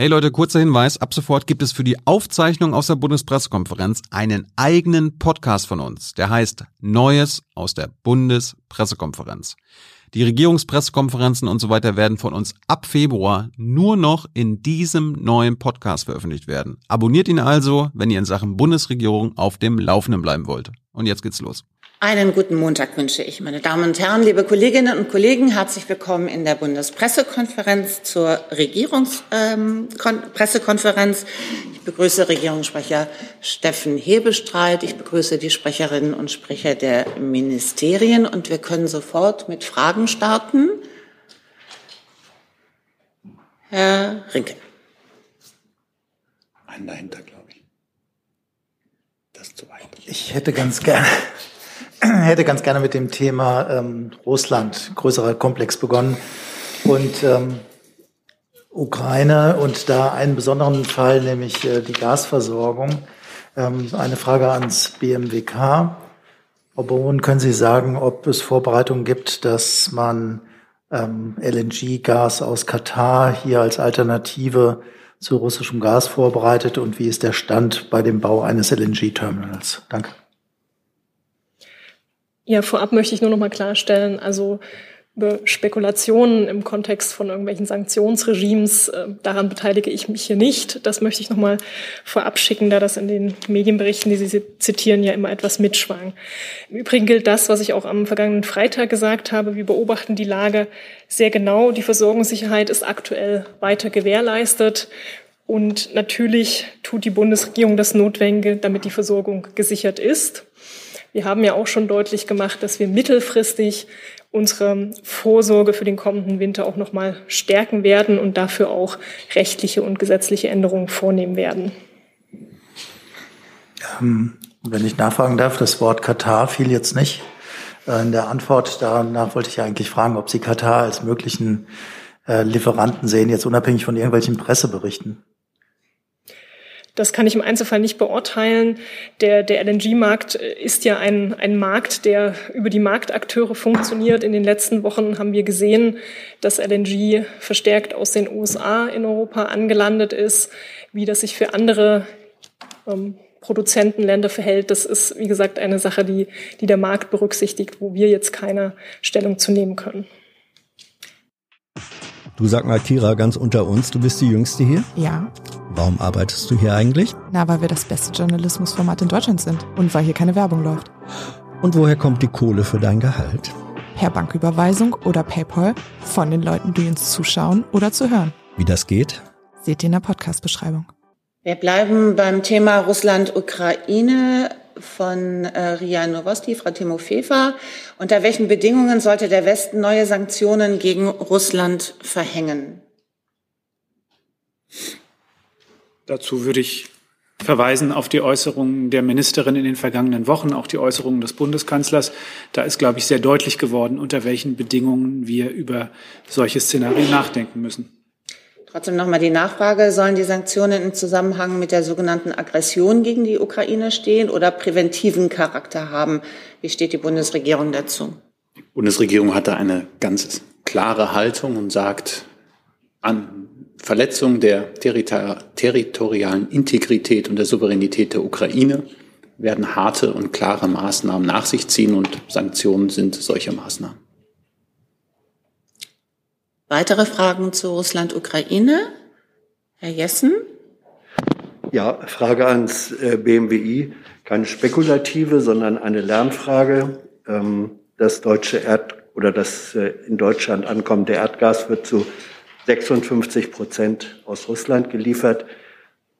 Hey Leute, kurzer Hinweis. Ab sofort gibt es für die Aufzeichnung aus der Bundespressekonferenz einen eigenen Podcast von uns. Der heißt Neues aus der Bundespressekonferenz. Die Regierungspressekonferenzen und so weiter werden von uns ab Februar nur noch in diesem neuen Podcast veröffentlicht werden. Abonniert ihn also, wenn ihr in Sachen Bundesregierung auf dem Laufenden bleiben wollt. Und jetzt geht's los. Einen guten Montag wünsche ich, meine Damen und Herren, liebe Kolleginnen und Kollegen. Herzlich willkommen in der Bundespressekonferenz zur Regierungspressekonferenz. Ähm, ich begrüße Regierungssprecher Steffen Hebestreit. Ich begrüße die Sprecherinnen und Sprecher der Ministerien und wir können sofort mit Fragen starten. Herr Rinke. Einen dahinter, glaube ich. Das ist zu weit. Ich hätte ganz gerne hätte ganz gerne mit dem Thema ähm, Russland, größerer Komplex begonnen und ähm, Ukraine und da einen besonderen Fall, nämlich äh, die Gasversorgung. Ähm, eine Frage ans BMWK. Frau Bohn, können Sie sagen, ob es Vorbereitungen gibt, dass man ähm, LNG-Gas aus Katar hier als Alternative zu russischem Gas vorbereitet und wie ist der Stand bei dem Bau eines LNG-Terminals? Danke. Ja, vorab möchte ich nur noch mal klarstellen, also über Spekulationen im Kontext von irgendwelchen Sanktionsregimes, äh, daran beteilige ich mich hier nicht. Das möchte ich noch mal vorab schicken, da das in den Medienberichten, die Sie zitieren, ja immer etwas mitschwang. Im Übrigen gilt das, was ich auch am vergangenen Freitag gesagt habe. Wir beobachten die Lage sehr genau. Die Versorgungssicherheit ist aktuell weiter gewährleistet. Und natürlich tut die Bundesregierung das Notwendige, damit die Versorgung gesichert ist. Wir haben ja auch schon deutlich gemacht, dass wir mittelfristig unsere Vorsorge für den kommenden Winter auch noch mal stärken werden und dafür auch rechtliche und gesetzliche Änderungen vornehmen werden. Ähm, wenn ich nachfragen darf, das Wort Katar fiel jetzt nicht. Äh, in der Antwort danach wollte ich eigentlich fragen, ob Sie Katar als möglichen äh, Lieferanten sehen, jetzt unabhängig von irgendwelchen Presseberichten. Das kann ich im Einzelfall nicht beurteilen. Der, der LNG-Markt ist ja ein, ein Markt, der über die Marktakteure funktioniert. In den letzten Wochen haben wir gesehen, dass LNG verstärkt aus den USA in Europa angelandet ist, wie das sich für andere ähm, Produzentenländer verhält. Das ist, wie gesagt, eine Sache, die, die der Markt berücksichtigt, wo wir jetzt keine Stellung zu nehmen können. Du sag mal, Kira, ganz unter uns, du bist die Jüngste hier? Ja. Warum arbeitest du hier eigentlich? Na, weil wir das beste Journalismusformat in Deutschland sind und weil hier keine Werbung läuft. Und woher kommt die Kohle für dein Gehalt? Per Banküberweisung oder PayPal von den Leuten, die uns zuschauen oder zu hören. Wie das geht? Seht ihr in der Podcast-Beschreibung. Wir bleiben beim Thema Russland-Ukraine von äh, Ria Novosti, Frau Timofeva. Unter welchen Bedingungen sollte der Westen neue Sanktionen gegen Russland verhängen? Dazu würde ich verweisen auf die Äußerungen der Ministerin in den vergangenen Wochen, auch die Äußerungen des Bundeskanzlers. Da ist, glaube ich, sehr deutlich geworden, unter welchen Bedingungen wir über solche Szenarien nachdenken müssen. Trotzdem nochmal die Nachfrage, sollen die Sanktionen im Zusammenhang mit der sogenannten Aggression gegen die Ukraine stehen oder präventiven Charakter haben? Wie steht die Bundesregierung dazu? Die Bundesregierung hat da eine ganz klare Haltung und sagt, an Verletzung der territorialen Integrität und der Souveränität der Ukraine werden harte und klare Maßnahmen nach sich ziehen und Sanktionen sind solche Maßnahmen. Weitere Fragen zu Russland-Ukraine? Herr Jessen? Ja, Frage ans äh, BMWI. Keine spekulative, sondern eine Lernfrage. Ähm, das deutsche Erd oder das äh, in Deutschland ankommende Erdgas wird zu 56 Prozent aus Russland geliefert.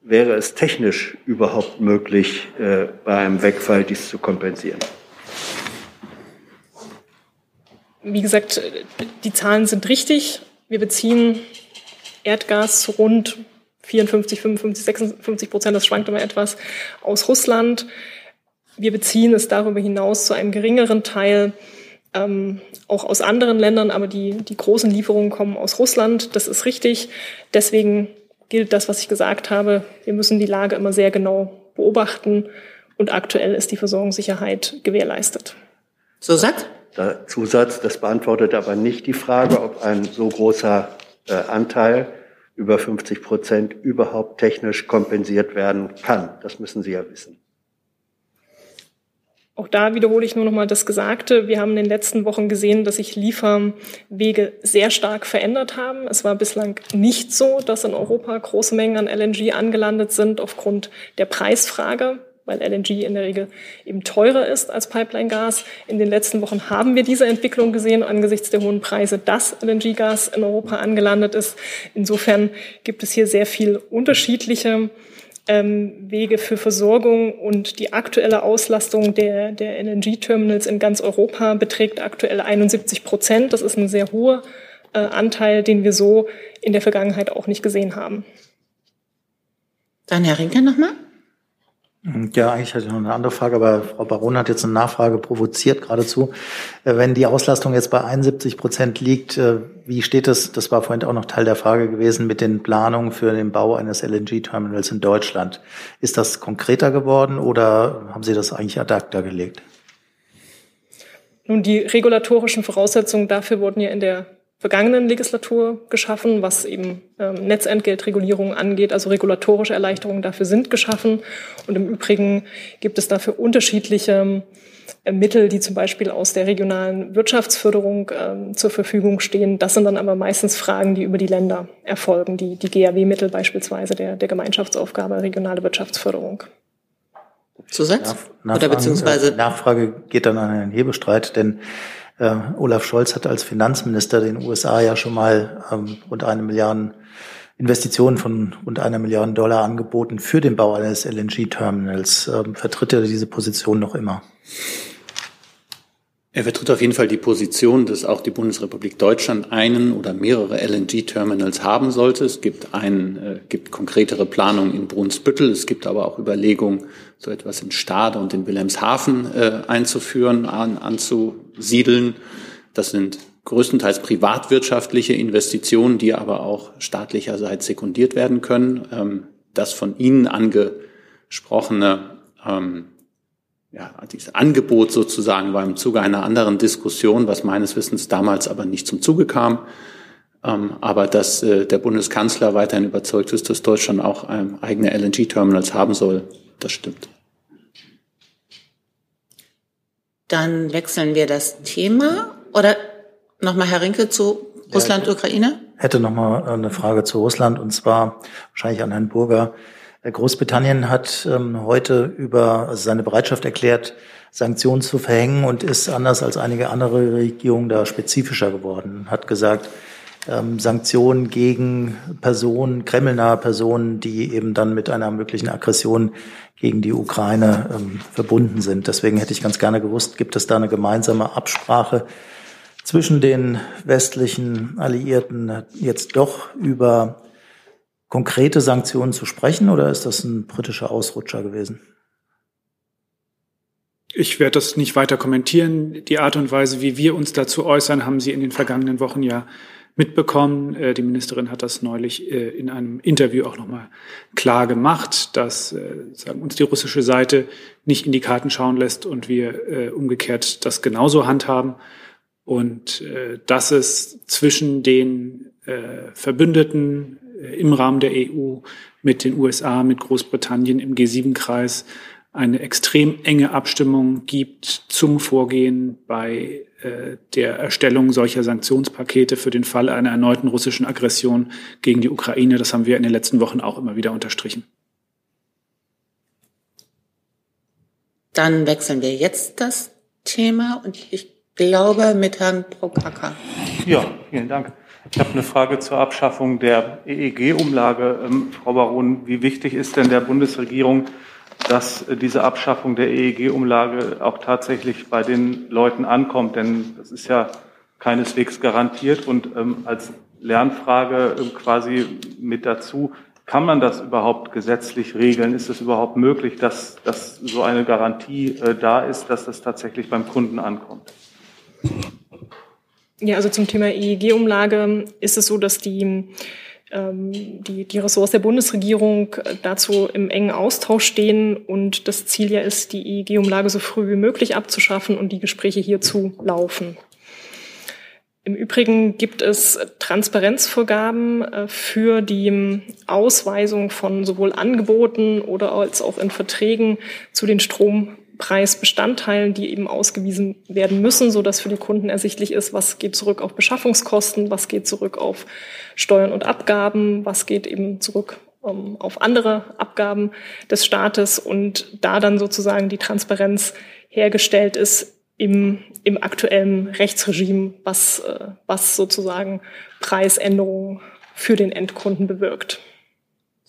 Wäre es technisch überhaupt möglich, äh, bei einem Wegfall dies zu kompensieren? Wie gesagt, die Zahlen sind richtig. Wir beziehen Erdgas zu rund 54, 55, 56 Prozent, das schwankt immer etwas, aus Russland. Wir beziehen es darüber hinaus zu einem geringeren Teil ähm, auch aus anderen Ländern, aber die, die großen Lieferungen kommen aus Russland. Das ist richtig. Deswegen gilt das, was ich gesagt habe. Wir müssen die Lage immer sehr genau beobachten und aktuell ist die Versorgungssicherheit gewährleistet. Zusatz? Der Zusatz, das beantwortet aber nicht die Frage, ob ein so großer äh, Anteil über 50 Prozent überhaupt technisch kompensiert werden kann. Das müssen Sie ja wissen. Auch da wiederhole ich nur noch mal das Gesagte. Wir haben in den letzten Wochen gesehen, dass sich Lieferwege sehr stark verändert haben. Es war bislang nicht so, dass in Europa große Mengen an LNG angelandet sind aufgrund der Preisfrage weil LNG in der Regel eben teurer ist als Pipeline-Gas. In den letzten Wochen haben wir diese Entwicklung gesehen angesichts der hohen Preise, dass LNG-Gas in Europa angelandet ist. Insofern gibt es hier sehr viel unterschiedliche ähm, Wege für Versorgung und die aktuelle Auslastung der, der LNG-Terminals in ganz Europa beträgt aktuell 71 Prozent. Das ist ein sehr hoher äh, Anteil, den wir so in der Vergangenheit auch nicht gesehen haben. Dann Herr Rinke nochmal. Ja, eigentlich hatte ich noch eine andere Frage, aber Frau Baron hat jetzt eine Nachfrage provoziert geradezu. Äh, wenn die Auslastung jetzt bei 71 Prozent liegt, äh, wie steht es, das war vorhin auch noch Teil der Frage gewesen, mit den Planungen für den Bau eines LNG-Terminals in Deutschland? Ist das konkreter geworden oder haben Sie das eigentlich ad acta gelegt? Nun, die regulatorischen Voraussetzungen dafür wurden ja in der vergangenen Legislatur geschaffen, was eben ähm, Netzentgeltregulierung angeht. Also regulatorische Erleichterungen dafür sind geschaffen. Und im Übrigen gibt es dafür unterschiedliche äh, Mittel, die zum Beispiel aus der regionalen Wirtschaftsförderung äh, zur Verfügung stehen. Das sind dann aber meistens Fragen, die über die Länder erfolgen, die, die GAW-Mittel beispielsweise der, der Gemeinschaftsaufgabe regionale Wirtschaftsförderung. Zusatz? Nach, Oder beziehungsweise Nachfrage geht dann an Herrn Hebestreit, denn äh, Olaf Scholz hat als Finanzminister den USA ja schon mal ähm, rund eine Milliarde Investitionen von rund einer Milliarde Dollar angeboten für den Bau eines LNG-Terminals. Ähm, vertritt er diese Position noch immer? Er vertritt auf jeden Fall die Position, dass auch die Bundesrepublik Deutschland einen oder mehrere LNG-Terminals haben sollte. Es gibt, ein, äh, gibt konkretere Planungen in Brunsbüttel. Es gibt aber auch Überlegungen, so etwas in Stade und in Wilhelmshaven äh, einzuführen, an, anzusiedeln. Das sind größtenteils privatwirtschaftliche Investitionen, die aber auch staatlicherseits sekundiert werden können. Ähm, das von Ihnen angesprochene ähm, ja, dieses Angebot sozusagen war im Zuge einer anderen Diskussion, was meines Wissens damals aber nicht zum Zuge kam. Ähm, aber dass äh, der Bundeskanzler weiterhin überzeugt ist, dass Deutschland auch eigene LNG-Terminals haben soll, das stimmt. Dann wechseln wir das Thema. Oder nochmal Herr Rinke zu Russland, Ukraine? Hätte nochmal eine Frage zu Russland und zwar wahrscheinlich an Herrn Burger. Großbritannien hat ähm, heute über seine Bereitschaft erklärt, Sanktionen zu verhängen und ist anders als einige andere Regierungen da spezifischer geworden. Hat gesagt, ähm, Sanktionen gegen Personen, kremlnahe Personen, die eben dann mit einer möglichen Aggression gegen die Ukraine ähm, verbunden sind. Deswegen hätte ich ganz gerne gewusst, gibt es da eine gemeinsame Absprache zwischen den westlichen Alliierten jetzt doch über konkrete Sanktionen zu sprechen oder ist das ein britischer Ausrutscher gewesen? Ich werde das nicht weiter kommentieren. Die Art und Weise, wie wir uns dazu äußern, haben Sie in den vergangenen Wochen ja mitbekommen. Äh, die Ministerin hat das neulich äh, in einem Interview auch nochmal klar gemacht, dass äh, sagen, uns die russische Seite nicht in die Karten schauen lässt und wir umgekehrt das genauso handhaben. Und dass es zwischen den Verbündeten im Rahmen der EU mit den USA, mit Großbritannien im G7-Kreis eine extrem enge Abstimmung gibt zum Vorgehen bei äh, der Erstellung solcher Sanktionspakete für den Fall einer erneuten russischen Aggression gegen die Ukraine. Das haben wir in den letzten Wochen auch immer wieder unterstrichen. Dann wechseln wir jetzt das Thema und ich glaube mit Herrn Prokaka. Ja, vielen Dank. Ich habe eine Frage zur Abschaffung der EEG-Umlage. Ähm, Frau Baron, wie wichtig ist denn der Bundesregierung, dass diese Abschaffung der EEG-Umlage auch tatsächlich bei den Leuten ankommt? Denn das ist ja keineswegs garantiert. Und ähm, als Lernfrage äh, quasi mit dazu, kann man das überhaupt gesetzlich regeln? Ist es überhaupt möglich, dass, dass so eine Garantie äh, da ist, dass das tatsächlich beim Kunden ankommt? Ja, also zum Thema EEG-Umlage ist es so, dass die, ähm, die, die Ressorts der Bundesregierung dazu im engen Austausch stehen und das Ziel ja ist, die EEG-Umlage so früh wie möglich abzuschaffen und die Gespräche hierzu laufen. Im Übrigen gibt es Transparenzvorgaben äh, für die Ausweisung von sowohl Angeboten oder als auch in Verträgen zu den Strompreisbestandteilen, die eben ausgewiesen werden müssen, so dass für die Kunden ersichtlich ist, was geht zurück auf Beschaffungskosten, was geht zurück auf Steuern und Abgaben, was geht eben zurück ähm, auf andere Abgaben des Staates und da dann sozusagen die Transparenz hergestellt ist, im, im aktuellen Rechtsregime, was, äh, was sozusagen Preisänderungen für den Endkunden bewirkt.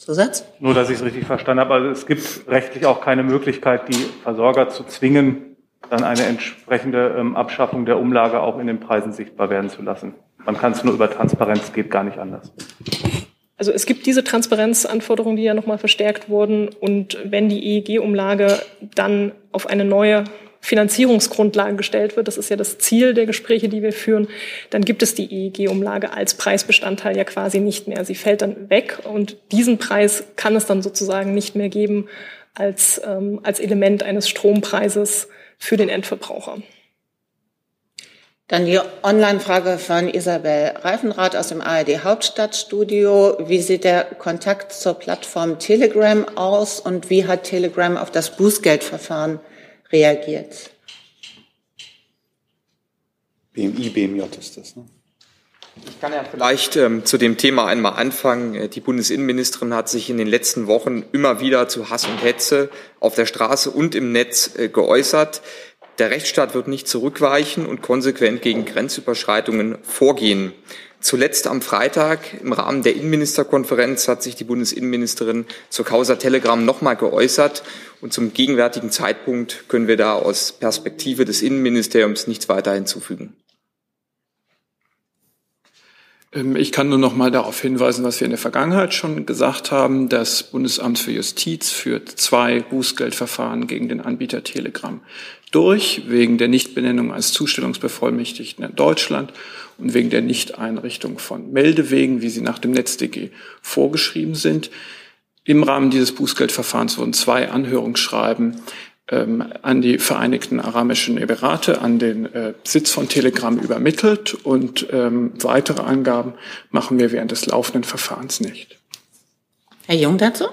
Zusatz? Nur, dass ich es richtig verstanden habe. Also es gibt rechtlich auch keine Möglichkeit, die Versorger zu zwingen, dann eine entsprechende ähm, Abschaffung der Umlage auch in den Preisen sichtbar werden zu lassen. Man kann es nur über Transparenz, geht gar nicht anders. Also es gibt diese Transparenzanforderungen, die ja nochmal verstärkt wurden. Und wenn die EEG-Umlage dann auf eine neue Finanzierungsgrundlage gestellt wird, das ist ja das Ziel der Gespräche, die wir führen, dann gibt es die EEG-Umlage als Preisbestandteil ja quasi nicht mehr. Sie fällt dann weg und diesen Preis kann es dann sozusagen nicht mehr geben als, ähm, als Element eines Strompreises für den Endverbraucher. Dann die Online-Frage von Isabel Reifenrath aus dem ARD Hauptstadtstudio. Wie sieht der Kontakt zur Plattform Telegram aus und wie hat Telegram auf das Bußgeldverfahren reagiert. BMI, BMJ ist das, ne? Ich kann ja vielleicht ähm, zu dem Thema einmal anfangen. Äh, die Bundesinnenministerin hat sich in den letzten Wochen immer wieder zu Hass und Hetze auf der Straße und im Netz äh, geäußert. Der Rechtsstaat wird nicht zurückweichen und konsequent gegen Grenzüberschreitungen vorgehen. Zuletzt am Freitag im Rahmen der Innenministerkonferenz hat sich die Bundesinnenministerin zur Causa Telegram nochmal geäußert. Und zum gegenwärtigen Zeitpunkt können wir da aus Perspektive des Innenministeriums nichts weiter hinzufügen. Ähm, ich kann nur noch mal darauf hinweisen, was wir in der Vergangenheit schon gesagt haben. Das Bundesamt für Justiz führt zwei Bußgeldverfahren gegen den Anbieter Telegram durch, wegen der Nichtbenennung als Zustellungsbevollmächtigten in Deutschland und wegen der Nichteinrichtung von Meldewegen, wie sie nach dem NetzDG vorgeschrieben sind. Im Rahmen dieses Bußgeldverfahrens wurden zwei Anhörungsschreiben ähm, an die Vereinigten Arabischen Emirate, an den äh, Sitz von Telegram übermittelt und ähm, weitere Angaben machen wir während des laufenden Verfahrens nicht. Herr Jung dazu?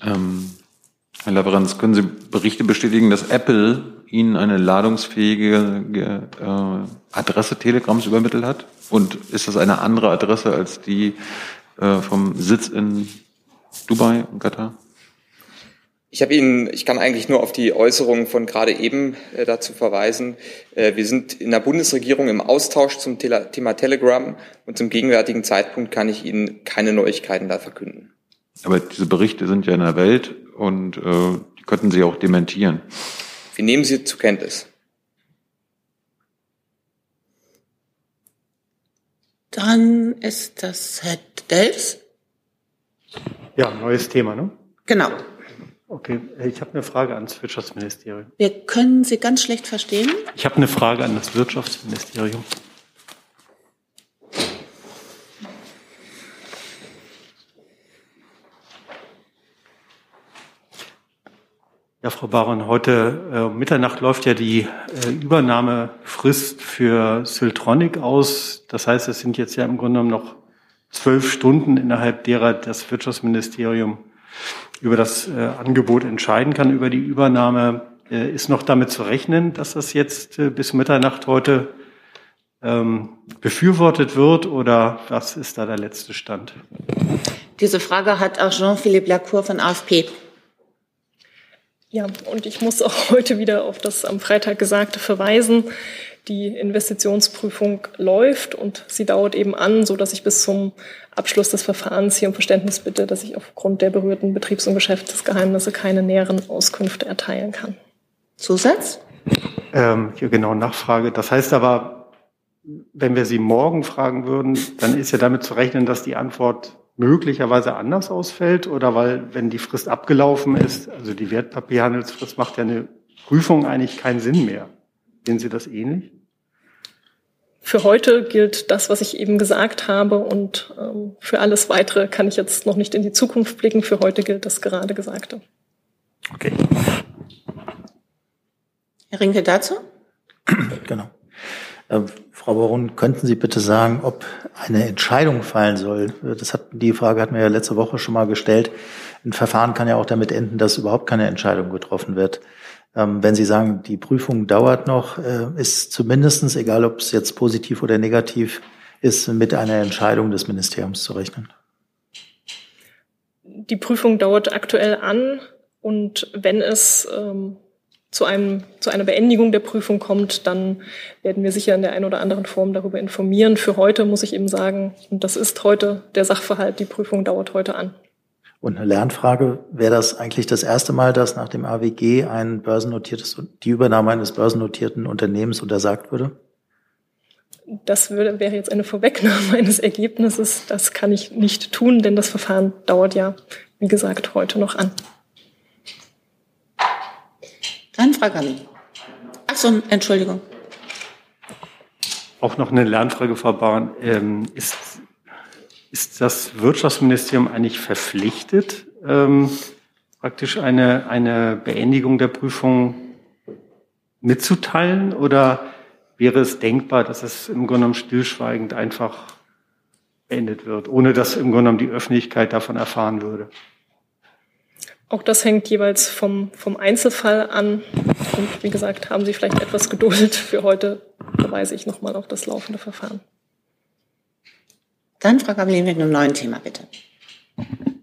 Ähm, Herr Laverenz, können Sie Berichte bestätigen, dass Apple Ihnen eine ladungsfähige äh, Adresse Telegrams übermittelt hat? Und ist das eine andere Adresse als die äh, vom Sitz in Dubai und Katar? Ich habe Ihnen, ich kann eigentlich nur auf die Äußerungen von gerade eben äh, dazu verweisen. Äh, wir sind in der Bundesregierung im Austausch zum Thema Telegram und zum gegenwärtigen Zeitpunkt kann ich Ihnen keine Neuigkeiten da verkünden. Aber diese Berichte sind ja in der Welt und äh, die könnten Sie auch dementieren. Wir nehmen sie zur Kenntnis. Dann ist das Herr Delfs. Ja, neues Thema, ne? Genau. Okay, ich habe eine Frage ans Wirtschaftsministerium. Wir können Sie ganz schlecht verstehen. Ich habe eine Frage an das Wirtschaftsministerium. Ja, Frau Baron, heute äh, Mitternacht läuft ja die äh, Übernahmefrist für Syltronic aus. Das heißt, es sind jetzt ja im Grunde genommen noch zwölf Stunden, innerhalb derer das Wirtschaftsministerium über das äh, Angebot entscheiden kann, über die Übernahme. Äh, ist noch damit zu rechnen, dass das jetzt äh, bis Mitternacht heute ähm, befürwortet wird oder was ist da der letzte Stand? Diese Frage hat auch Jean-Philippe Lacour von AFP ja, und ich muss auch heute wieder auf das am Freitag Gesagte verweisen. Die Investitionsprüfung läuft und sie dauert eben an, so dass ich bis zum Abschluss des Verfahrens hier um Verständnis bitte, dass ich aufgrund der berührten Betriebs- und Geschäftsgeheimnisse keine näheren Auskünfte erteilen kann. Zusatz? Ähm, hier genau Nachfrage. Das heißt aber, wenn wir Sie morgen fragen würden, dann ist ja damit zu rechnen, dass die Antwort möglicherweise anders ausfällt oder weil, wenn die Frist abgelaufen ist, also die Wertpapierhandelsfrist macht ja eine Prüfung eigentlich keinen Sinn mehr. Sehen Sie das ähnlich? Für heute gilt das, was ich eben gesagt habe und ähm, für alles Weitere kann ich jetzt noch nicht in die Zukunft blicken. Für heute gilt das gerade Gesagte. Okay. Herr Rinke dazu? Genau. Frau Baron, könnten Sie bitte sagen, ob eine Entscheidung fallen soll? Das hat, die Frage hatten wir ja letzte Woche schon mal gestellt. Ein Verfahren kann ja auch damit enden, dass überhaupt keine Entscheidung getroffen wird. Ähm, wenn Sie sagen, die Prüfung dauert noch, äh, ist zumindestens, egal ob es jetzt positiv oder negativ ist, mit einer Entscheidung des Ministeriums zu rechnen. Die Prüfung dauert aktuell an und wenn es ähm, zu, einem, zu einer Beendigung der Prüfung kommt, dann werden wir sicher in der einen oder anderen Form darüber informieren. Für heute muss ich eben sagen, und das ist heute der Sachverhalt, die Prüfung dauert heute an. Und eine Lernfrage, wäre das eigentlich das erste Mal, dass nach dem AWG ein börsennotiertes, die Übernahme eines börsennotierten Unternehmens untersagt würde? Das würde, wäre jetzt eine Vorwegnahme eines Ergebnisses. Das kann ich nicht tun, denn das Verfahren dauert ja, wie gesagt, heute noch an. Dann Frau Galli. Ach so, Entschuldigung. Auch noch eine Lernfrage, Frau Bauern. Ähm, ist ist das Wirtschaftsministerium eigentlich verpflichtet, ähm, praktisch eine, eine Beendigung der Prüfung mitzuteilen? Oder wäre es denkbar, dass es im Grunde genommen stillschweigend einfach beendet wird, ohne dass im Grunde genommen die Öffentlichkeit davon erfahren würde? Auch das hängt jeweils vom, vom Einzelfall an. Und wie gesagt, haben Sie vielleicht etwas Geduld. Für heute verweise ich nochmal auf das laufende Verfahren. Dann Frau Gabelin mit einem neuen Thema, bitte.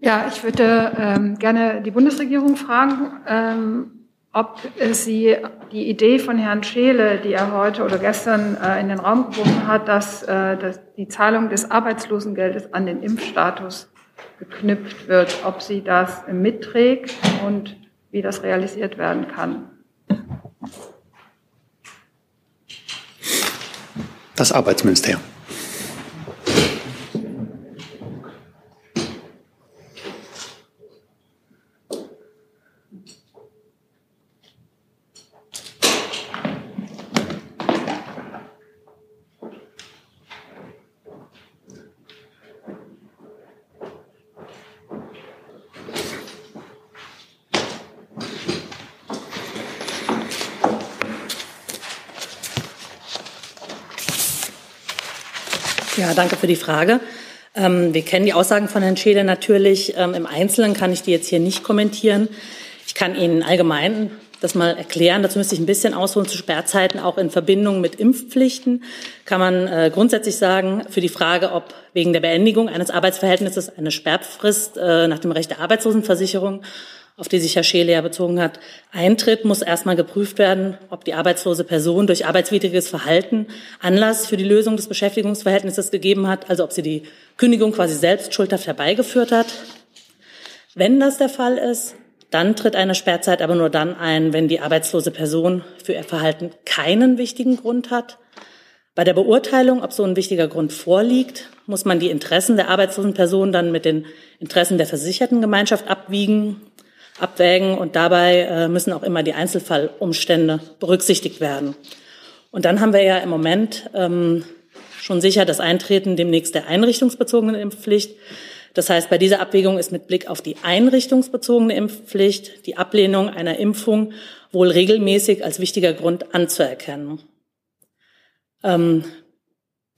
Ja, ich würde ähm, gerne die Bundesregierung fragen, ähm, ob sie die Idee von Herrn Scheele, die er heute oder gestern äh, in den Raum geworfen hat, dass, äh, dass die Zahlung des Arbeitslosengeldes an den Impfstatus geknüpft wird, ob sie das mitträgt und wie das realisiert werden kann. Das Arbeitsministerium. Ja, danke für die Frage. Ähm, wir kennen die Aussagen von Herrn Schäder natürlich. Ähm, Im Einzelnen kann ich die jetzt hier nicht kommentieren. Ich kann Ihnen allgemein das mal erklären. Dazu müsste ich ein bisschen ausholen zu Sperrzeiten, auch in Verbindung mit Impfpflichten. Kann man äh, grundsätzlich sagen, für die Frage, ob wegen der Beendigung eines Arbeitsverhältnisses eine Sperrfrist äh, nach dem Recht der Arbeitslosenversicherung auf die sich Herr Scheele ja bezogen hat, eintritt, muss erstmal geprüft werden, ob die arbeitslose Person durch arbeitswidriges Verhalten Anlass für die Lösung des Beschäftigungsverhältnisses gegeben hat, also ob sie die Kündigung quasi selbst schuldhaft herbeigeführt hat. Wenn das der Fall ist, dann tritt eine Sperrzeit aber nur dann ein, wenn die arbeitslose Person für ihr Verhalten keinen wichtigen Grund hat. Bei der Beurteilung, ob so ein wichtiger Grund vorliegt, muss man die Interessen der arbeitslosen Person dann mit den Interessen der versicherten Gemeinschaft abwiegen abwägen und dabei äh, müssen auch immer die Einzelfallumstände berücksichtigt werden. Und dann haben wir ja im Moment ähm, schon sicher das Eintreten demnächst der einrichtungsbezogenen Impfpflicht. Das heißt, bei dieser Abwägung ist mit Blick auf die einrichtungsbezogene Impfpflicht die Ablehnung einer Impfung wohl regelmäßig als wichtiger Grund anzuerkennen. Ähm,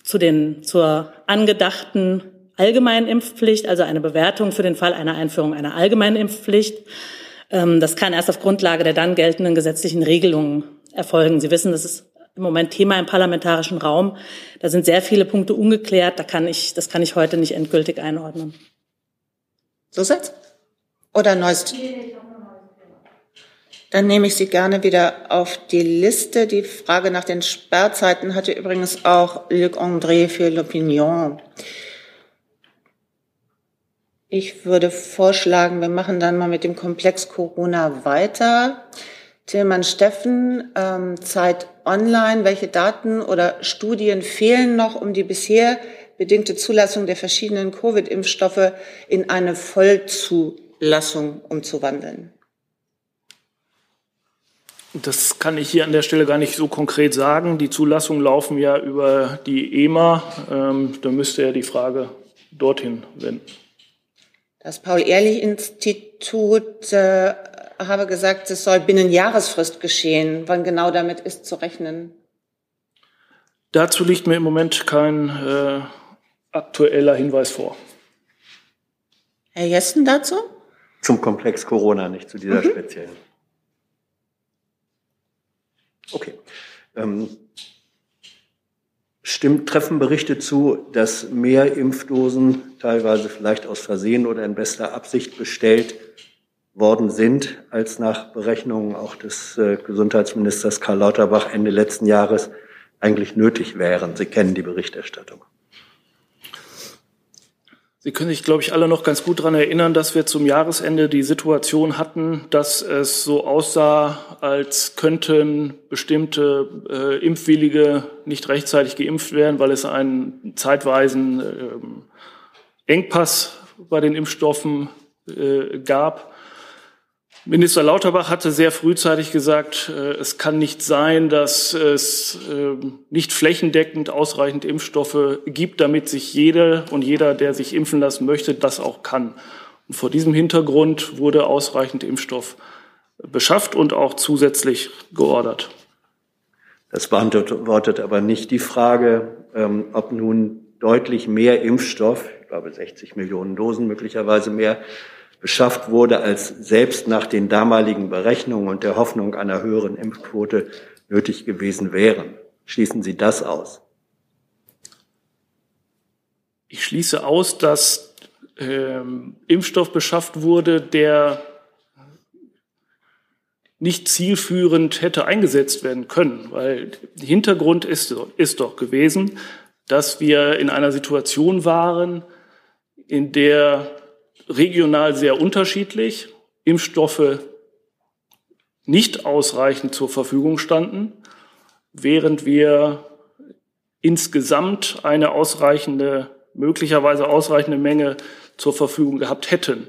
zu den, zur angedachten allgemeinen Impfpflicht, also eine Bewertung für den Fall einer Einführung einer allgemeinen Impfpflicht. Ähm, das kann erst auf Grundlage der dann geltenden gesetzlichen Regelungen erfolgen. Sie wissen, das ist im Moment Thema im parlamentarischen Raum. Da sind sehr viele Punkte ungeklärt. Da kann ich, das kann ich heute nicht endgültig einordnen. Zusatz? Oder neues? Dann nehme ich Sie gerne wieder auf die Liste. Die Frage nach den Sperrzeiten hatte übrigens auch Luc André für L'Opinion. Ich würde vorschlagen, wir machen dann mal mit dem Komplex Corona weiter. Tillmann Steffen, ähm, Zeit Online. Welche Daten oder Studien fehlen noch, um die bisher bedingte Zulassung der verschiedenen Covid-Impfstoffe in eine Vollzulassung umzuwandeln? Das kann ich hier an der Stelle gar nicht so konkret sagen. Die Zulassungen laufen ja über die EMA. Ähm, da müsste er die Frage dorthin wenden. Das Paul-Ehrlich-Institut äh, habe gesagt, es soll binnen Jahresfrist geschehen. Wann genau damit ist zu rechnen? Dazu liegt mir im Moment kein äh, aktueller Hinweis vor. Herr Jessen dazu? Zum Komplex Corona, nicht zu dieser mhm. speziellen. Okay. Ähm, stimmt, treffen Berichte zu, dass mehr Impfdosen, teilweise vielleicht aus Versehen oder in bester Absicht bestellt worden sind, als nach Berechnungen auch des äh, Gesundheitsministers Karl Lauterbach Ende letzten Jahres eigentlich nötig wären. Sie kennen die Berichterstattung. Sie können sich, glaube ich, alle noch ganz gut daran erinnern, dass wir zum Jahresende die Situation hatten, dass es so aussah, als könnten bestimmte äh, Impfwillige nicht rechtzeitig geimpft werden, weil es einen zeitweisen äh, Engpass bei den Impfstoffen äh, gab. Minister Lauterbach hatte sehr frühzeitig gesagt, äh, es kann nicht sein, dass es ähm, nicht flächendeckend ausreichend Impfstoffe gibt, damit sich jede und jeder, der sich impfen lassen möchte, das auch kann. Und vor diesem Hintergrund wurde ausreichend Impfstoff beschafft und auch zusätzlich geordert. Das beantwortet aber nicht die Frage, ähm, ob nun deutlich mehr Impfstoff, ich glaube 60 Millionen Dosen möglicherweise mehr, beschafft wurde, als selbst nach den damaligen Berechnungen und der Hoffnung einer höheren Impfquote nötig gewesen wären. Schließen Sie das aus? Ich schließe aus, dass ähm, Impfstoff beschafft wurde, der nicht zielführend hätte eingesetzt werden können, weil Hintergrund ist, ist doch gewesen, dass wir in einer Situation waren, in der regional sehr unterschiedlich, Impfstoffe nicht ausreichend zur Verfügung standen, während wir insgesamt eine ausreichende, möglicherweise ausreichende Menge zur Verfügung gehabt hätten.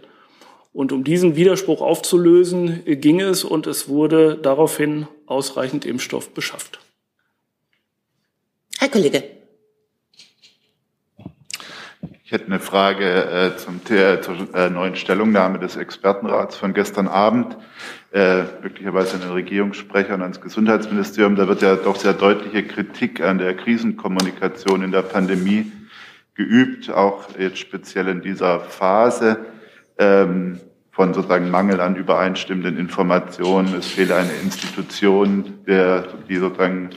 Und um diesen Widerspruch aufzulösen, ging es und es wurde daraufhin ausreichend Impfstoff beschafft. Herr Kollege. Ich hätte eine Frage äh, zum, äh, zur äh, neuen Stellungnahme des Expertenrats von gestern Abend, äh, möglicherweise an den Regierungssprecher und ans Gesundheitsministerium. Da wird ja doch sehr deutliche Kritik an der Krisenkommunikation in der Pandemie geübt, auch jetzt speziell in dieser Phase ähm, von sozusagen Mangel an übereinstimmenden Informationen. Es fehlt eine Institution, der, die sozusagen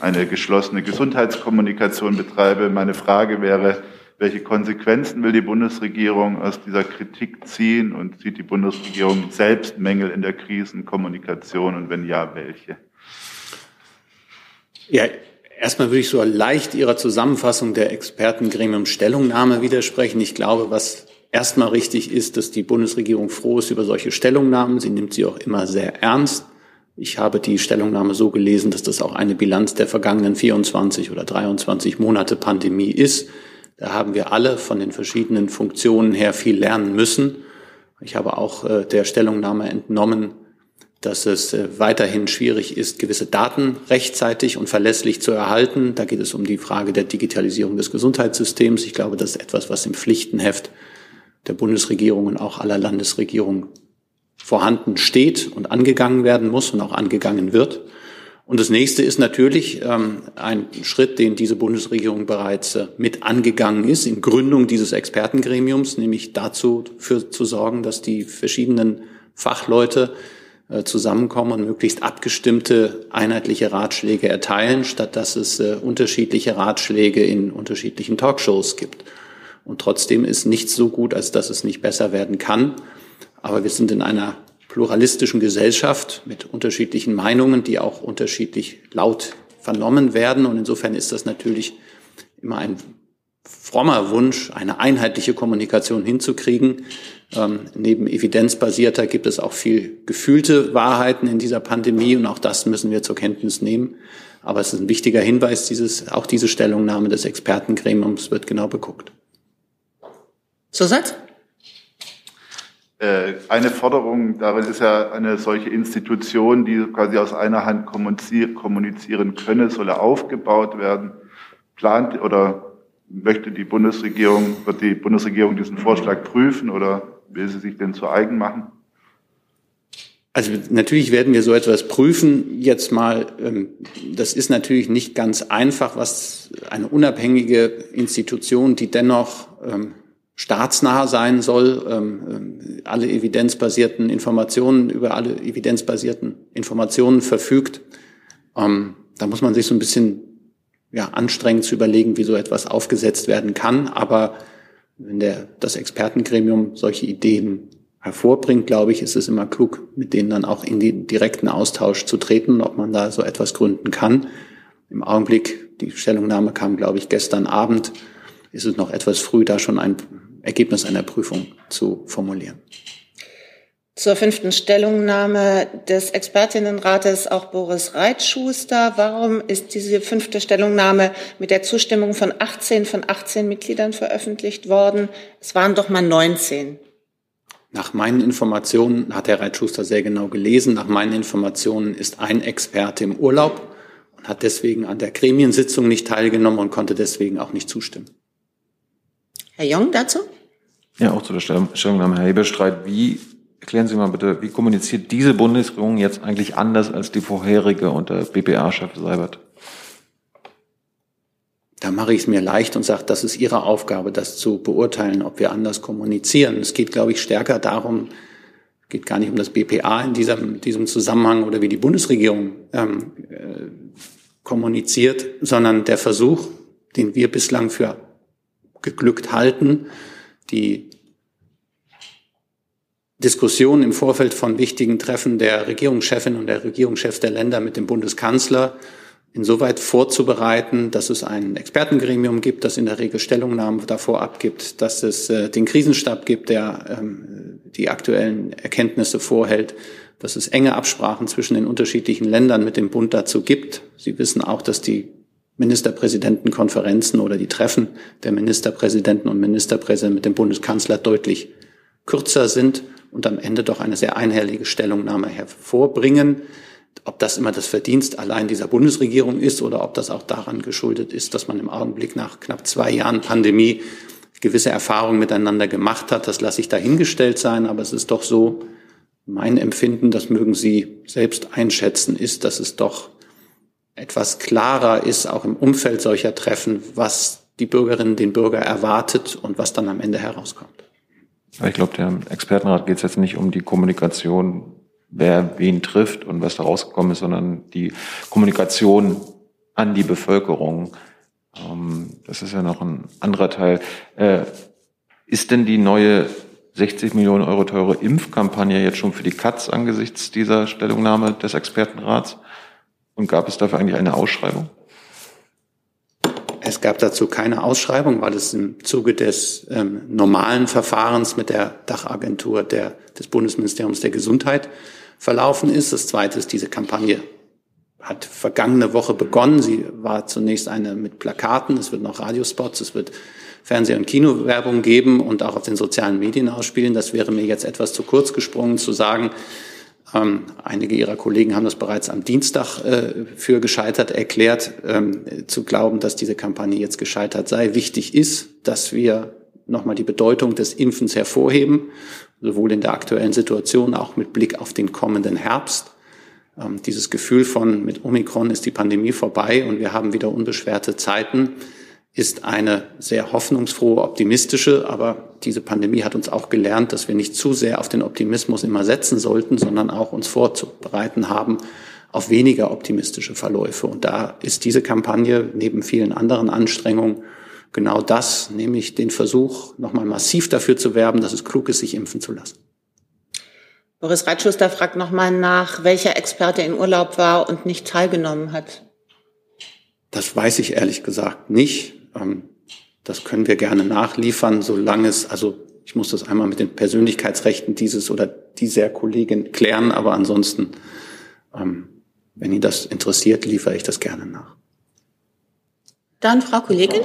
eine geschlossene Gesundheitskommunikation betreibe. Meine Frage wäre, welche Konsequenzen will die Bundesregierung aus dieser Kritik ziehen und sieht die Bundesregierung selbst Mängel in der Krisenkommunikation und wenn ja, welche? Ja, erstmal würde ich so leicht Ihrer Zusammenfassung der Expertengremium Stellungnahme widersprechen. Ich glaube, was erstmal richtig ist, dass die Bundesregierung froh ist über solche Stellungnahmen. Sie nimmt sie auch immer sehr ernst. Ich habe die Stellungnahme so gelesen, dass das auch eine Bilanz der vergangenen 24 oder 23 Monate Pandemie ist. Da haben wir alle von den verschiedenen Funktionen her viel lernen müssen. Ich habe auch äh, der Stellungnahme entnommen, dass es äh, weiterhin schwierig ist, gewisse Daten rechtzeitig und verlässlich zu erhalten. Da geht es um die Frage der Digitalisierung des Gesundheitssystems. Ich glaube, das ist etwas, was im Pflichtenheft der Bundesregierung und auch aller Landesregierungen vorhanden steht und angegangen werden muss und auch angegangen wird. Und das nächste ist natürlich ähm, ein Schritt, den diese Bundesregierung bereits äh, mit angegangen ist in Gründung dieses Expertengremiums, nämlich dazu für, zu sorgen, dass die verschiedenen Fachleute äh, zusammenkommen und möglichst abgestimmte einheitliche Ratschläge erteilen, statt dass es äh, unterschiedliche Ratschläge in unterschiedlichen Talkshows gibt. Und trotzdem ist nichts so gut, als dass es nicht besser werden kann. Aber wir sind in einer pluralistischen Gesellschaft mit unterschiedlichen Meinungen, die auch unterschiedlich laut vernommen werden. Und insofern ist das natürlich immer ein frommer Wunsch, eine einheitliche Kommunikation hinzukriegen. Ähm, neben evidenzbasierter gibt es auch viel gefühlte Wahrheiten in dieser Pandemie und auch das müssen wir zur Kenntnis nehmen. Aber es ist ein wichtiger Hinweis, dieses, auch diese Stellungnahme des Expertengremiums wird genau beguckt. Zusatz? Äh, eine Forderung darin ist ja eine solche Institution, die quasi aus einer Hand kommunizieren könne, solle aufgebaut werden. Plant oder möchte die Bundesregierung, wird die Bundesregierung diesen Vorschlag prüfen oder will sie sich denn zu eigen machen? Also natürlich werden wir so etwas prüfen. Jetzt mal, ähm, das ist natürlich nicht ganz einfach, was eine unabhängige Institution, die dennoch ähm, staatsnah sein soll, ähm, alle evidenzbasierten Informationen über alle evidenzbasierten Informationen verfügt. Da muss man sich so ein bisschen ja, anstrengend zu überlegen, wie so etwas aufgesetzt werden kann. Aber wenn der, das Expertengremium solche Ideen hervorbringt, glaube ich, ist es immer klug, mit denen dann auch in den direkten Austausch zu treten, ob man da so etwas gründen kann. Im Augenblick, die Stellungnahme kam, glaube ich, gestern Abend, ist es noch etwas früh, da schon ein Ergebnis einer Prüfung zu formulieren. Zur fünften Stellungnahme des Expertinnenrates auch Boris Reitschuster. Warum ist diese fünfte Stellungnahme mit der Zustimmung von 18 von 18 Mitgliedern veröffentlicht worden? Es waren doch mal 19. Nach meinen Informationen hat Herr Reitschuster sehr genau gelesen. Nach meinen Informationen ist ein Experte im Urlaub und hat deswegen an der Gremiensitzung nicht teilgenommen und konnte deswegen auch nicht zustimmen. Herr Jung dazu? Ja, auch zu der Stellungnahme, Herr Hebestreit. Wie, erklären Sie mal bitte, wie kommuniziert diese Bundesregierung jetzt eigentlich anders als die vorherige unter BPA-Chef Seibert? da mache ich es mir leicht und sage, das ist Ihre Aufgabe, das zu beurteilen, ob wir anders kommunizieren. Es geht, glaube ich, stärker darum, geht gar nicht um das BPA in diesem, diesem Zusammenhang oder wie die Bundesregierung ähm, äh, kommuniziert, sondern der Versuch, den wir bislang für geglückt halten, die Diskussion im Vorfeld von wichtigen Treffen der Regierungschefin und der Regierungschefs der Länder mit dem Bundeskanzler insoweit vorzubereiten, dass es ein Expertengremium gibt, das in der Regel Stellungnahmen davor abgibt, dass es äh, den Krisenstab gibt, der ähm, die aktuellen Erkenntnisse vorhält, dass es enge Absprachen zwischen den unterschiedlichen Ländern mit dem Bund dazu gibt. Sie wissen auch, dass die Ministerpräsidentenkonferenzen oder die Treffen der Ministerpräsidenten und Ministerpräsidenten mit dem Bundeskanzler deutlich kürzer sind und am Ende doch eine sehr einhellige Stellungnahme hervorbringen. Ob das immer das Verdienst allein dieser Bundesregierung ist oder ob das auch daran geschuldet ist, dass man im Augenblick nach knapp zwei Jahren Pandemie gewisse Erfahrungen miteinander gemacht hat, das lasse ich dahingestellt sein. Aber es ist doch so, mein Empfinden, das mögen Sie selbst einschätzen, ist, dass es doch etwas klarer ist, auch im Umfeld solcher Treffen, was die Bürgerinnen den Bürger erwartet und was dann am Ende herauskommt. Ich glaube, der Expertenrat geht es jetzt nicht um die Kommunikation wer wen trifft und was da rausgekommen ist, sondern die Kommunikation an die Bevölkerung. Ähm, das ist ja noch ein anderer Teil. Äh, ist denn die neue 60 Millionen Euro teure Impfkampagne jetzt schon für die Katz angesichts dieser Stellungnahme des Expertenrats? Und gab es dafür eigentlich eine Ausschreibung? Es gab dazu keine Ausschreibung, weil es im Zuge des ähm, normalen Verfahrens mit der Dachagentur der, des Bundesministeriums der Gesundheit verlaufen ist. Das Zweite ist, diese Kampagne hat vergangene Woche begonnen. Sie war zunächst eine mit Plakaten, es wird noch Radiospots, es wird Fernseh- und Kinowerbung geben und auch auf den sozialen Medien ausspielen. Das wäre mir jetzt etwas zu kurz gesprungen zu sagen, einige Ihrer Kollegen haben das bereits am Dienstag äh, für gescheitert erklärt, ähm, zu glauben, dass diese Kampagne jetzt gescheitert sei. Wichtig ist, dass wir nochmal die Bedeutung des Impfens hervorheben, sowohl in der aktuellen Situation, auch mit Blick auf den kommenden Herbst. Ähm, dieses Gefühl von, mit Omikron ist die Pandemie vorbei und wir haben wieder unbeschwerte Zeiten ist eine sehr hoffnungsfrohe, optimistische, aber diese Pandemie hat uns auch gelernt, dass wir nicht zu sehr auf den Optimismus immer setzen sollten, sondern auch uns vorzubereiten haben auf weniger optimistische Verläufe. Und da ist diese Kampagne neben vielen anderen Anstrengungen genau das, nämlich den Versuch, nochmal massiv dafür zu werben, dass es klug ist, sich impfen zu lassen. Boris Reitschuster fragt nochmal nach, welcher Experte in Urlaub war und nicht teilgenommen hat. Das weiß ich ehrlich gesagt nicht. Ähm, das können wir gerne nachliefern, solange es, also ich muss das einmal mit den Persönlichkeitsrechten dieses oder dieser Kollegin klären, aber ansonsten, ähm, wenn Ihnen das interessiert, liefere ich das gerne nach. Dann Frau Kollegin?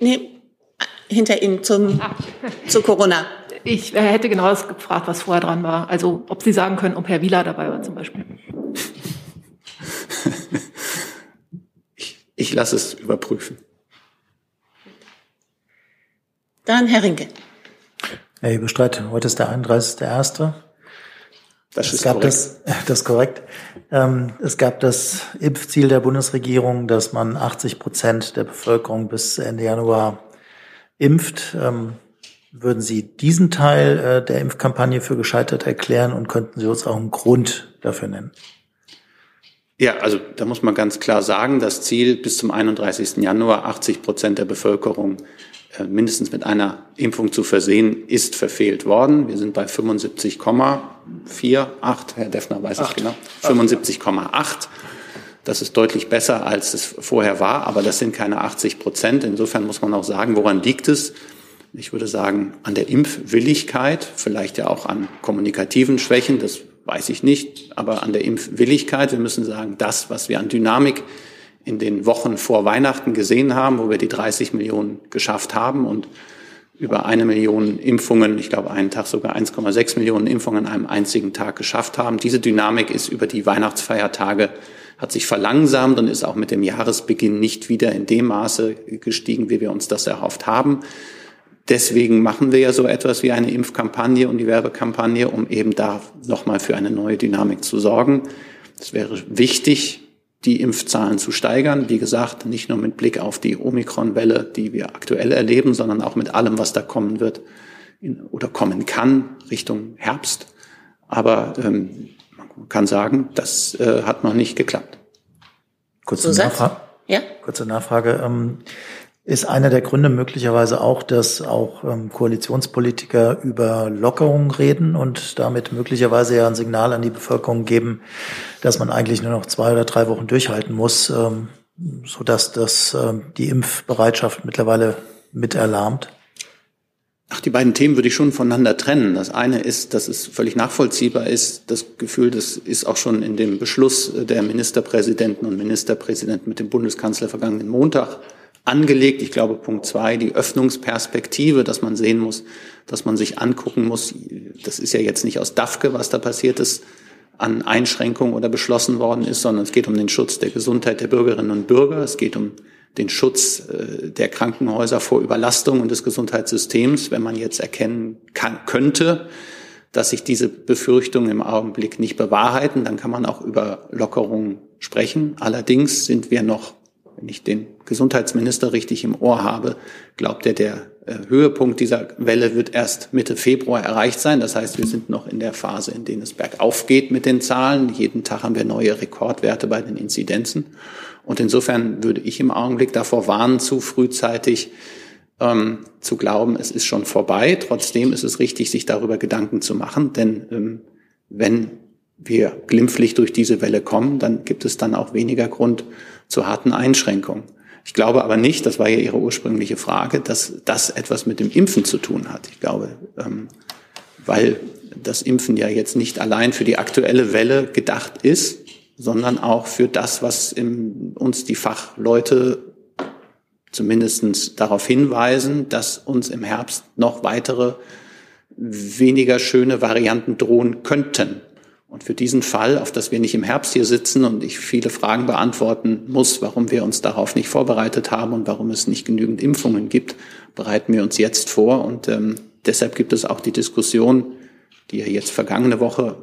Nee, hinter Ihnen zum, zu Corona. Ich hätte genau das gefragt, was vorher dran war. Also ob Sie sagen können, ob Herr Wieler dabei war zum Beispiel. Ich lasse es überprüfen. Dann Herr Rinke. Herr Hebestreit, heute ist der 31.01. Das es gab korrekt. das, das ist korrekt. Ähm, es gab das Impfziel der Bundesregierung, dass man 80 Prozent der Bevölkerung bis Ende Januar impft. Ähm, würden Sie diesen Teil äh, der Impfkampagne für gescheitert erklären und könnten Sie uns auch einen Grund dafür nennen? Ja, also da muss man ganz klar sagen, das Ziel bis zum 31. Januar 80 Prozent der Bevölkerung äh, mindestens mit einer Impfung zu versehen, ist verfehlt worden. Wir sind bei 75,48, Herr Deffner weiß es genau, 75,8. Das ist deutlich besser, als es vorher war, aber das sind keine 80 Prozent. Insofern muss man auch sagen, woran liegt es? Ich würde sagen, an der Impfwilligkeit, vielleicht ja auch an kommunikativen Schwächen, das weiß ich nicht, aber an der Impfwilligkeit. Wir müssen sagen, das, was wir an Dynamik in den Wochen vor Weihnachten gesehen haben, wo wir die 30 Millionen geschafft haben und über eine Million Impfungen, ich glaube einen Tag sogar 1,6 Millionen Impfungen an einem einzigen Tag geschafft haben. Diese Dynamik ist über die Weihnachtsfeiertage hat sich verlangsamt und ist auch mit dem Jahresbeginn nicht wieder in dem Maße gestiegen, wie wir uns das erhofft haben. Deswegen machen wir ja so etwas wie eine Impfkampagne und die Werbekampagne, um eben da nochmal für eine neue Dynamik zu sorgen. Es wäre wichtig, die Impfzahlen zu steigern. Wie gesagt, nicht nur mit Blick auf die Omikron-Welle, die wir aktuell erleben, sondern auch mit allem, was da kommen wird in, oder kommen kann Richtung Herbst. Aber ähm, man kann sagen, das äh, hat noch nicht geklappt. Kurze, Nachfrage. Ja? Kurze Nachfrage. Ähm, ist einer der Gründe möglicherweise auch, dass auch ähm, Koalitionspolitiker über Lockerungen reden und damit möglicherweise ja ein Signal an die Bevölkerung geben, dass man eigentlich nur noch zwei oder drei Wochen durchhalten muss, ähm, sodass das ähm, die Impfbereitschaft mittlerweile mit erlahmt? Ach, die beiden Themen würde ich schon voneinander trennen. Das eine ist, dass es völlig nachvollziehbar ist, das Gefühl, das ist auch schon in dem Beschluss der Ministerpräsidenten und Ministerpräsidenten mit dem Bundeskanzler vergangenen Montag angelegt. Ich glaube, Punkt zwei, die Öffnungsperspektive, dass man sehen muss, dass man sich angucken muss. Das ist ja jetzt nicht aus DAFKE, was da passiert ist, an Einschränkungen oder beschlossen worden ist, sondern es geht um den Schutz der Gesundheit der Bürgerinnen und Bürger. Es geht um den Schutz der Krankenhäuser vor Überlastung und des Gesundheitssystems. Wenn man jetzt erkennen kann, könnte, dass sich diese Befürchtungen im Augenblick nicht bewahrheiten, dann kann man auch über Lockerungen sprechen. Allerdings sind wir noch wenn ich den Gesundheitsminister richtig im Ohr habe, glaubt er, der Höhepunkt dieser Welle wird erst Mitte Februar erreicht sein. Das heißt, wir sind noch in der Phase, in der es bergauf geht mit den Zahlen. Jeden Tag haben wir neue Rekordwerte bei den Inzidenzen. Und insofern würde ich im Augenblick davor warnen, zu frühzeitig ähm, zu glauben, es ist schon vorbei. Trotzdem ist es richtig, sich darüber Gedanken zu machen, denn ähm, wenn wir glimpflich durch diese Welle kommen, dann gibt es dann auch weniger Grund zu harten Einschränkungen. Ich glaube aber nicht, das war ja Ihre ursprüngliche Frage, dass das etwas mit dem Impfen zu tun hat. Ich glaube, ähm, weil das Impfen ja jetzt nicht allein für die aktuelle Welle gedacht ist, sondern auch für das, was im, uns die Fachleute zumindest darauf hinweisen, dass uns im Herbst noch weitere weniger schöne Varianten drohen könnten. Und für diesen Fall, auf das wir nicht im Herbst hier sitzen und ich viele Fragen beantworten muss, warum wir uns darauf nicht vorbereitet haben und warum es nicht genügend Impfungen gibt, bereiten wir uns jetzt vor. Und ähm, deshalb gibt es auch die Diskussion, die ja jetzt vergangene Woche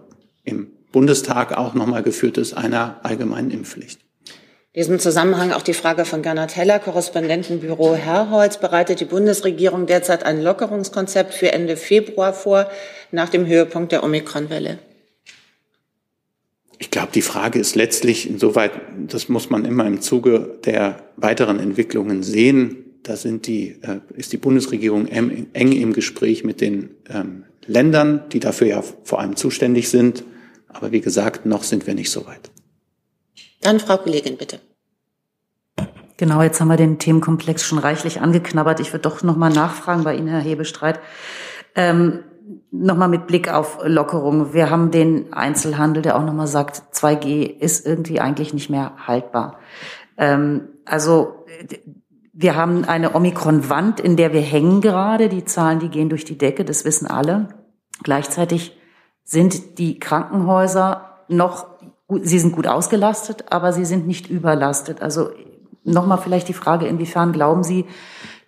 im Bundestag auch nochmal geführt ist, einer allgemeinen Impfpflicht. In diesem Zusammenhang auch die Frage von Gernot Heller, Korrespondentenbüro Herrholz. Bereitet die Bundesregierung derzeit ein Lockerungskonzept für Ende Februar vor, nach dem Höhepunkt der Omikron-Welle? Ich glaube, die Frage ist letztlich insoweit, das muss man immer im Zuge der weiteren Entwicklungen sehen. Da sind die, äh, ist die Bundesregierung eng, eng im Gespräch mit den ähm, Ländern, die dafür ja vor allem zuständig sind. Aber wie gesagt, noch sind wir nicht so weit. Dann Frau Kollegin, bitte. Genau, jetzt haben wir den Themenkomplex schon reichlich angeknabbert. Ich würde doch noch mal nachfragen bei Ihnen, Herr Hebestreit. Ähm, Nochmal mit Blick auf Lockerung. Wir haben den Einzelhandel, der auch nochmal sagt, 2G ist irgendwie eigentlich nicht mehr haltbar. Ähm, also wir haben eine Omikron-Wand, in der wir hängen gerade. Die Zahlen, die gehen durch die Decke, das wissen alle. Gleichzeitig sind die Krankenhäuser noch, sie sind gut ausgelastet, aber sie sind nicht überlastet. Also nochmal vielleicht die Frage, inwiefern glauben Sie,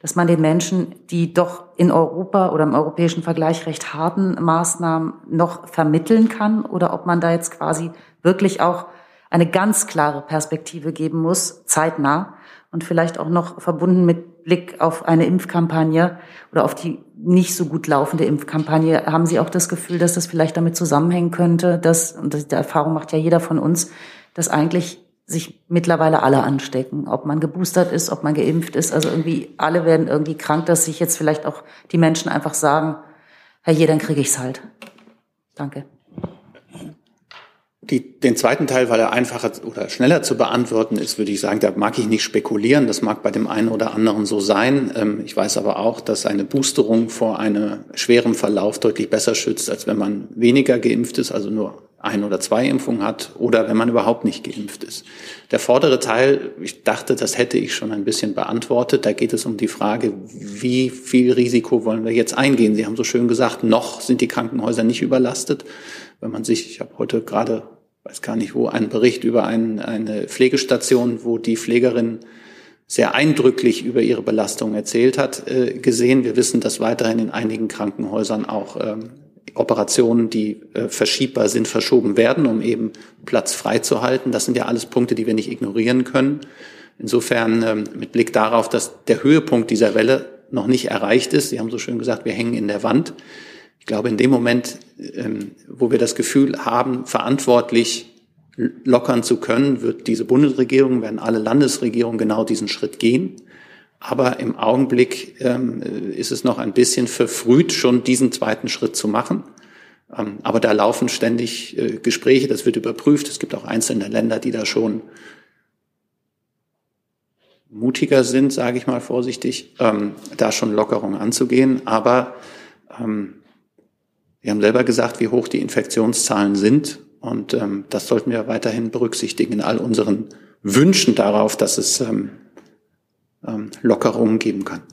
dass man den Menschen die doch in Europa oder im europäischen Vergleich recht harten Maßnahmen noch vermitteln kann oder ob man da jetzt quasi wirklich auch eine ganz klare Perspektive geben muss, zeitnah und vielleicht auch noch verbunden mit Blick auf eine Impfkampagne oder auf die nicht so gut laufende Impfkampagne. Haben Sie auch das Gefühl, dass das vielleicht damit zusammenhängen könnte, dass, und die Erfahrung macht ja jeder von uns, dass eigentlich sich mittlerweile alle anstecken, ob man geboostert ist, ob man geimpft ist. Also irgendwie alle werden irgendwie krank, dass sich jetzt vielleicht auch die Menschen einfach sagen, Herr je, dann kriege ich's halt. Danke. Die, den zweiten Teil, weil er einfacher oder schneller zu beantworten ist, würde ich sagen, da mag ich nicht spekulieren. Das mag bei dem einen oder anderen so sein. Ähm, ich weiß aber auch, dass eine Boosterung vor einem schweren Verlauf deutlich besser schützt, als wenn man weniger geimpft ist, also nur ein oder zwei Impfungen hat oder wenn man überhaupt nicht geimpft ist. Der vordere Teil, ich dachte, das hätte ich schon ein bisschen beantwortet. Da geht es um die Frage, wie viel Risiko wollen wir jetzt eingehen? Sie haben so schön gesagt, noch sind die Krankenhäuser nicht überlastet. Wenn man sich, ich habe heute gerade weiß gar nicht wo, einen Bericht über ein, eine Pflegestation, wo die Pflegerin sehr eindrücklich über ihre Belastung erzählt hat, äh, gesehen. Wir wissen, dass weiterhin in einigen Krankenhäusern auch ähm, Operationen, die äh, verschiebbar sind, verschoben werden, um eben Platz freizuhalten. Das sind ja alles Punkte, die wir nicht ignorieren können. Insofern ähm, mit Blick darauf, dass der Höhepunkt dieser Welle noch nicht erreicht ist. Sie haben so schön gesagt, wir hängen in der Wand. Ich glaube, in dem Moment, ähm, wo wir das Gefühl haben, verantwortlich lockern zu können, wird diese Bundesregierung, werden alle Landesregierungen genau diesen Schritt gehen. Aber im Augenblick ähm, ist es noch ein bisschen verfrüht, schon diesen zweiten Schritt zu machen. Ähm, aber da laufen ständig äh, Gespräche, das wird überprüft. Es gibt auch einzelne Länder, die da schon mutiger sind, sage ich mal vorsichtig, da schon Lockerungen anzugehen. Aber wir haben selber gesagt, wie hoch die Infektionszahlen sind. Und ähm, das sollten wir weiterhin berücksichtigen in all unseren Wünschen darauf, dass es ähm, ähm, Lockerungen geben kann.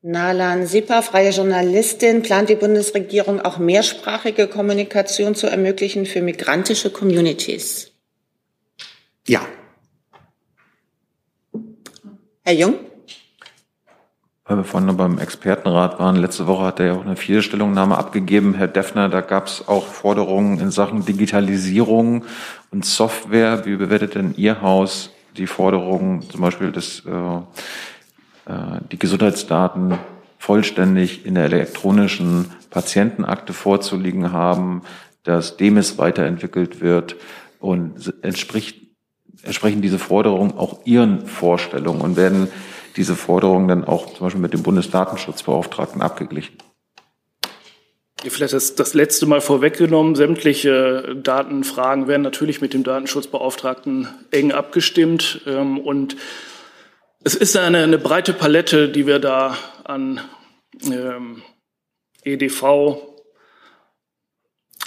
Nalan Sipa, freie Journalistin, plant die Bundesregierung auch mehrsprachige Kommunikation zu ermöglichen für migrantische Communities? Ja. Herr Jung? Weil wir vorhin noch beim Expertenrat waren. Letzte Woche hat er ja auch eine Vierstellungnahme abgegeben, Herr Deffner. Da gab es auch Forderungen in Sachen Digitalisierung und Software. Wie bewertet denn Ihr Haus die Forderungen, zum Beispiel, dass äh, äh, die Gesundheitsdaten vollständig in der elektronischen Patientenakte vorzulegen haben, dass DEMIS weiterentwickelt wird und entspricht, entsprechen diese Forderungen auch Ihren Vorstellungen und werden diese Forderungen dann auch zum Beispiel mit dem Bundesdatenschutzbeauftragten abgeglichen. Vielleicht das, das letzte Mal vorweggenommen. Sämtliche Datenfragen werden natürlich mit dem Datenschutzbeauftragten eng abgestimmt. Ähm, und es ist eine, eine breite Palette, die wir da an ähm, EDV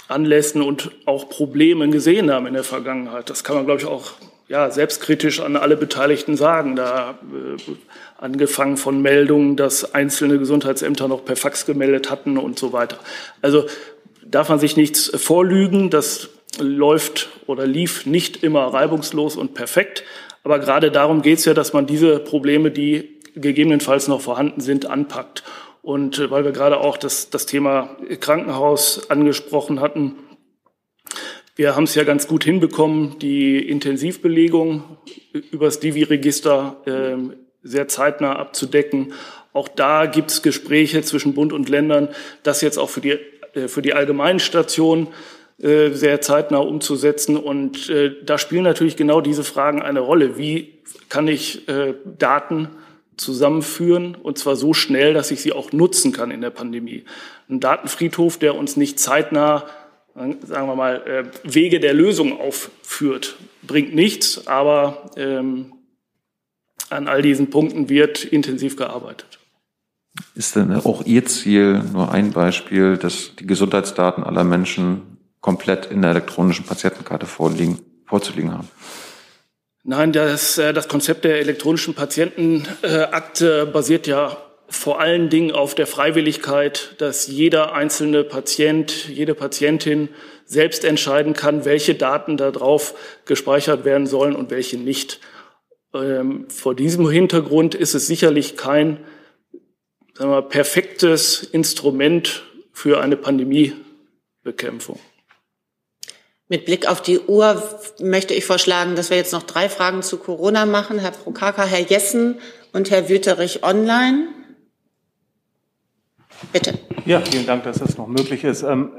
Anlässen und auch Problemen gesehen haben in der Vergangenheit. Das kann man, glaube ich, auch ja, selbstkritisch an alle Beteiligten sagen. Da äh, angefangen von Meldungen, dass einzelne Gesundheitsämter noch per Fax gemeldet hatten und so weiter. Also darf man sich nichts vorlügen. Das läuft oder lief nicht immer reibungslos und perfekt. Aber gerade darum geht es ja, dass man diese Probleme, die gegebenenfalls noch vorhanden sind, anpackt. Und äh, weil wir gerade auch das, das Thema Krankenhaus angesprochen hatten, wir haben es ja ganz gut hinbekommen, die Intensivbelegung übers Divi-Register äh, sehr zeitnah abzudecken. Auch da gibt es Gespräche zwischen Bund und Ländern, das jetzt auch für die, äh, für die allgemeinen Stationen äh, sehr zeitnah umzusetzen. Und äh, da spielen natürlich genau diese Fragen eine Rolle. Wie kann ich Daten zusammenführen und zwar so schnell, dass ich sie auch nutzen kann in der Pandemie? Ein Datenfriedhof, der uns nicht zeitnah sagen wir mal, Wege der Lösung aufführt. Bringt nichts, aber ähm, an all diesen Punkten wird intensiv gearbeitet. Ist denn auch Ihr Ziel, nur ein Beispiel, dass die Gesundheitsdaten aller Menschen komplett in der elektronischen Patientenkarte vorliegen, vorzulegen haben? Nein, das, äh, das Konzept der elektronischen Patientenakte basiert ja vor allen Dingen auf der Freiwilligkeit, dass jeder einzelne Patient, jede Patientin selbst entscheiden kann, welche Daten darauf gespeichert werden sollen und welche nicht. Ähm, vor diesem Hintergrund ist es sicherlich kein sagen wir, perfektes Instrument für eine Pandemiebekämpfung. Mit Blick auf die Uhr möchte ich vorschlagen, dass wir jetzt noch drei Fragen zu Corona machen. Herr Prokaka, Herr Jessen und Herr Wüterich online. Bitte. Ja, vielen Dank, dass das noch möglich ist. Ähm,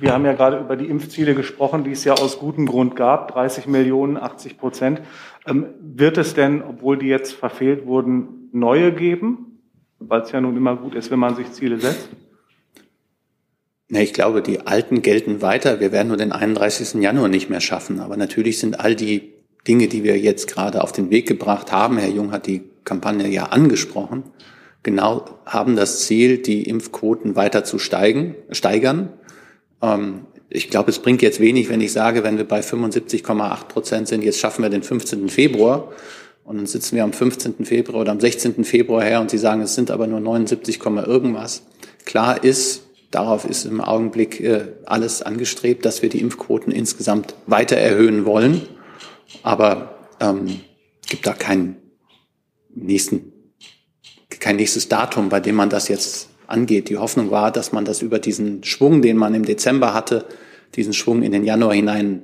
wir haben ja gerade über die Impfziele gesprochen, die es ja aus gutem Grund gab, 30 Millionen, 80 Prozent. Ähm, wird es denn, obwohl die jetzt verfehlt wurden, neue geben? Weil es ja nun immer gut ist, wenn man sich Ziele setzt. Ja, ich glaube, die alten gelten weiter. Wir werden nur den 31. Januar nicht mehr schaffen. Aber natürlich sind all die Dinge, die wir jetzt gerade auf den Weg gebracht haben, Herr Jung hat die Kampagne ja angesprochen, genau haben das Ziel, die Impfquoten weiter zu steigen, steigern. Ähm, ich glaube, es bringt jetzt wenig, wenn ich sage, wenn wir bei 75,8 Prozent sind, jetzt schaffen wir den 15. Februar und dann sitzen wir am 15. Februar oder am 16. Februar her und Sie sagen, es sind aber nur 79, irgendwas. Klar ist, darauf ist im Augenblick äh, alles angestrebt, dass wir die Impfquoten insgesamt weiter erhöhen wollen. Aber ähm, gibt da keinen nächsten, kein nächstes Datum, bei dem man das jetzt angeht. Die Hoffnung war, dass man das über diesen Schwung, den man im Dezember hatte, diesen Schwung in den Januar hinein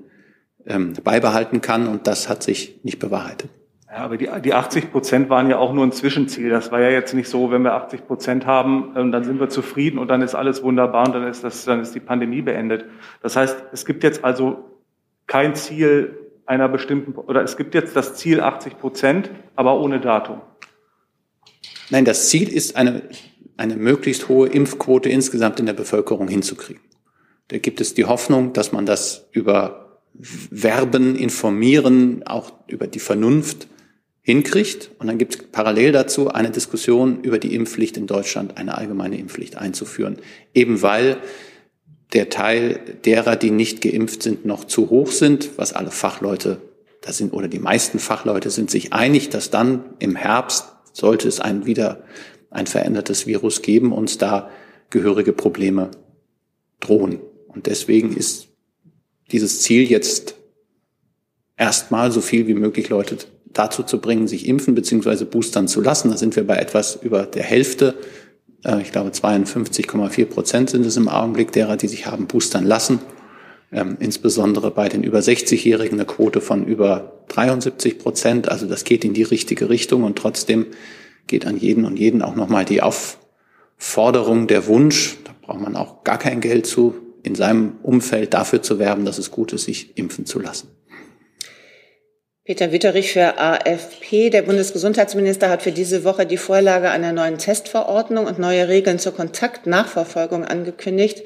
ähm, beibehalten kann. Und das hat sich nicht bewahrheitet. Ja, aber die, die 80 Prozent waren ja auch nur ein Zwischenziel. Das war ja jetzt nicht so, wenn wir 80 Prozent haben, ähm, dann sind wir zufrieden und dann ist alles wunderbar und dann ist, das, dann ist die Pandemie beendet. Das heißt, es gibt jetzt also kein Ziel einer bestimmten, oder es gibt jetzt das Ziel 80 Prozent, aber ohne Datum. Nein, das Ziel ist eine eine möglichst hohe Impfquote insgesamt in der Bevölkerung hinzukriegen. Da gibt es die Hoffnung, dass man das über Werben, Informieren, auch über die Vernunft hinkriegt. Und dann gibt es parallel dazu eine Diskussion über die Impfpflicht in Deutschland, eine allgemeine Impfpflicht einzuführen. Eben weil der Teil derer, die nicht geimpft sind, noch zu hoch sind, was alle Fachleute, da sind, oder die meisten Fachleute sind sich einig, dass dann im Herbst sollte es einen wieder ein verändertes Virus geben, uns da gehörige Probleme drohen. Und deswegen ist dieses Ziel jetzt erstmal so viel wie möglich Leute dazu zu bringen, sich impfen bzw. boostern zu lassen. Da sind wir bei etwas über der Hälfte. Äh, ich glaube 52,4 Prozent sind es im Augenblick derer, die sich haben boostern lassen. Ähm, insbesondere bei den über 60-Jährigen eine Quote von über 73 Prozent. Also das geht in die richtige Richtung und trotzdem geht an jeden und jeden auch nochmal die Aufforderung, der Wunsch, da braucht man auch gar kein Geld zu, in seinem Umfeld dafür zu werben, dass es gut ist, sich impfen zu lassen. Peter Witterich für AFP. Der Bundesgesundheitsminister hat für diese Woche die Vorlage einer neuen Testverordnung und neue Regeln zur Kontaktnachverfolgung angekündigt.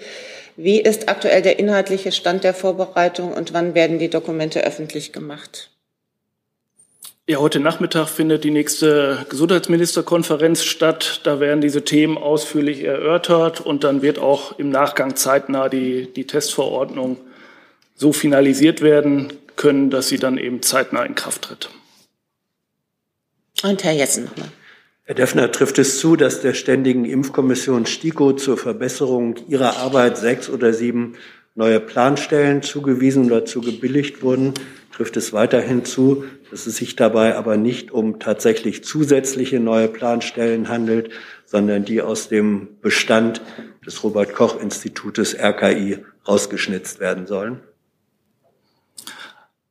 Wie ist aktuell der inhaltliche Stand der Vorbereitung und wann werden die Dokumente öffentlich gemacht? Ja, heute Nachmittag findet die nächste Gesundheitsministerkonferenz statt. Da werden diese Themen ausführlich erörtert und dann wird auch im Nachgang zeitnah die, die Testverordnung so finalisiert werden können, dass sie dann eben zeitnah in Kraft tritt. Und Herr Jessen nochmal. Herr Deffner, trifft es zu, dass der Ständigen Impfkommission STIKO zur Verbesserung ihrer Arbeit sechs oder sieben neue Planstellen zugewiesen oder zugebilligt wurden? Trifft es weiterhin zu, dass es sich dabei aber nicht um tatsächlich zusätzliche neue Planstellen handelt, sondern die aus dem Bestand des Robert Koch Institutes RKI rausgeschnitzt werden sollen?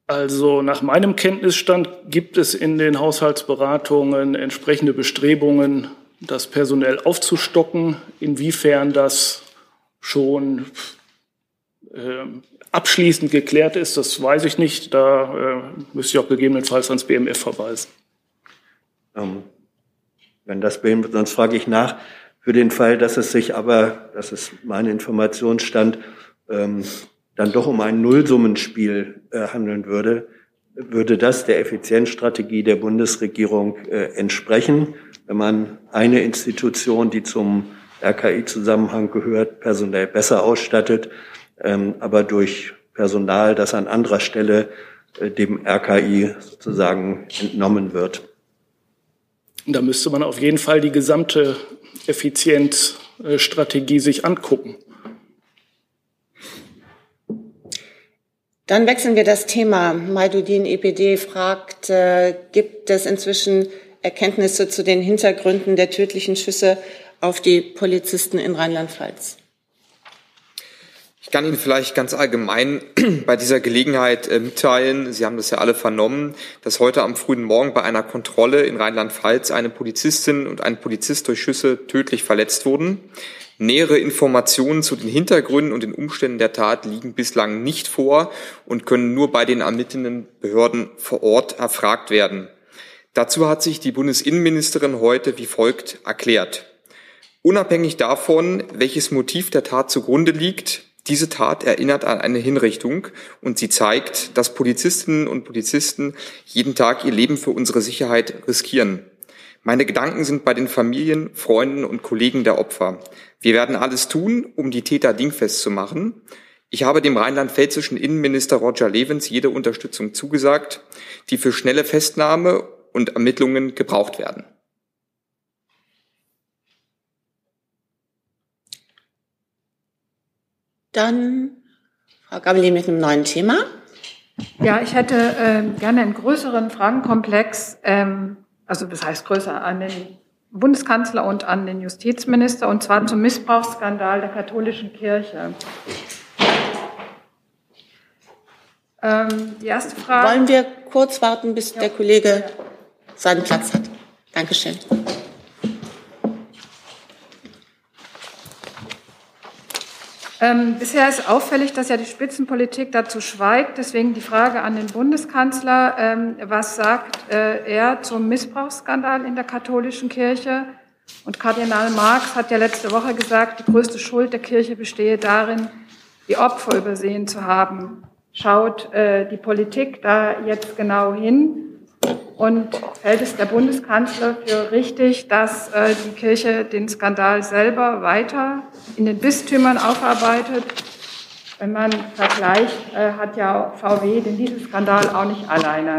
Also nach meinem Kenntnisstand gibt es in den Haushaltsberatungen entsprechende Bestrebungen, das personell aufzustocken. Inwiefern das schon äh, abschließend geklärt ist, das weiß ich nicht. Da äh, müsste ich auch gegebenenfalls ans BMF verweisen. Ähm, wenn das BMF, sonst frage ich nach. Für den Fall, dass es sich aber, das ist mein Informationsstand, ähm, dann doch um ein Nullsummenspiel äh, handeln würde, würde das der Effizienzstrategie der Bundesregierung äh, entsprechen, wenn man eine Institution, die zum RKI-Zusammenhang gehört, personell besser ausstattet, ähm, aber durch Personal, das an anderer Stelle äh, dem RKI sozusagen entnommen wird. Da müsste man auf jeden Fall die gesamte Effizienzstrategie sich angucken. Dann wechseln wir das Thema. Maidudin EPD fragt, äh, gibt es inzwischen Erkenntnisse zu den Hintergründen der tödlichen Schüsse auf die Polizisten in Rheinland-Pfalz? Ich kann Ihnen vielleicht ganz allgemein bei dieser Gelegenheit äh, mitteilen, Sie haben das ja alle vernommen, dass heute am frühen Morgen bei einer Kontrolle in Rheinland-Pfalz eine Polizistin und ein Polizist durch Schüsse tödlich verletzt wurden. Nähere Informationen zu den Hintergründen und den Umständen der Tat liegen bislang nicht vor und können nur bei den ermittelnden Behörden vor Ort erfragt werden. Dazu hat sich die Bundesinnenministerin heute wie folgt erklärt. Unabhängig davon, welches Motiv der Tat zugrunde liegt, diese Tat erinnert an eine Hinrichtung und sie zeigt, dass Polizistinnen und Polizisten jeden Tag ihr Leben für unsere Sicherheit riskieren. Meine Gedanken sind bei den Familien, Freunden und Kollegen der Opfer. Wir werden alles tun, um die Täter dingfest zu machen. Ich habe dem rheinland-pfälzischen Innenminister Roger Levens jede Unterstützung zugesagt, die für schnelle Festnahme und Ermittlungen gebraucht werden. Dann Frau Gabeli mit einem neuen Thema. Ja, ich hätte äh, gerne einen größeren Fragenkomplex ähm, also das heißt größer, an den Bundeskanzler und an den Justizminister, und zwar zum Missbrauchsskandal der katholischen Kirche. Ähm, die erste Frage. Wollen wir kurz warten, bis ja. der Kollege seinen Platz hat? Dankeschön. Ähm, bisher ist auffällig, dass ja die Spitzenpolitik dazu schweigt. Deswegen die Frage an den Bundeskanzler. Ähm, was sagt äh, er zum Missbrauchsskandal in der katholischen Kirche? Und Kardinal Marx hat ja letzte Woche gesagt, die größte Schuld der Kirche bestehe darin, die Opfer übersehen zu haben. Schaut äh, die Politik da jetzt genau hin? Und hält es der Bundeskanzler für richtig, dass äh, die Kirche den Skandal selber weiter in den Bistümern aufarbeitet? Wenn man vergleicht, äh, hat ja VW den Dieselskandal auch nicht alleine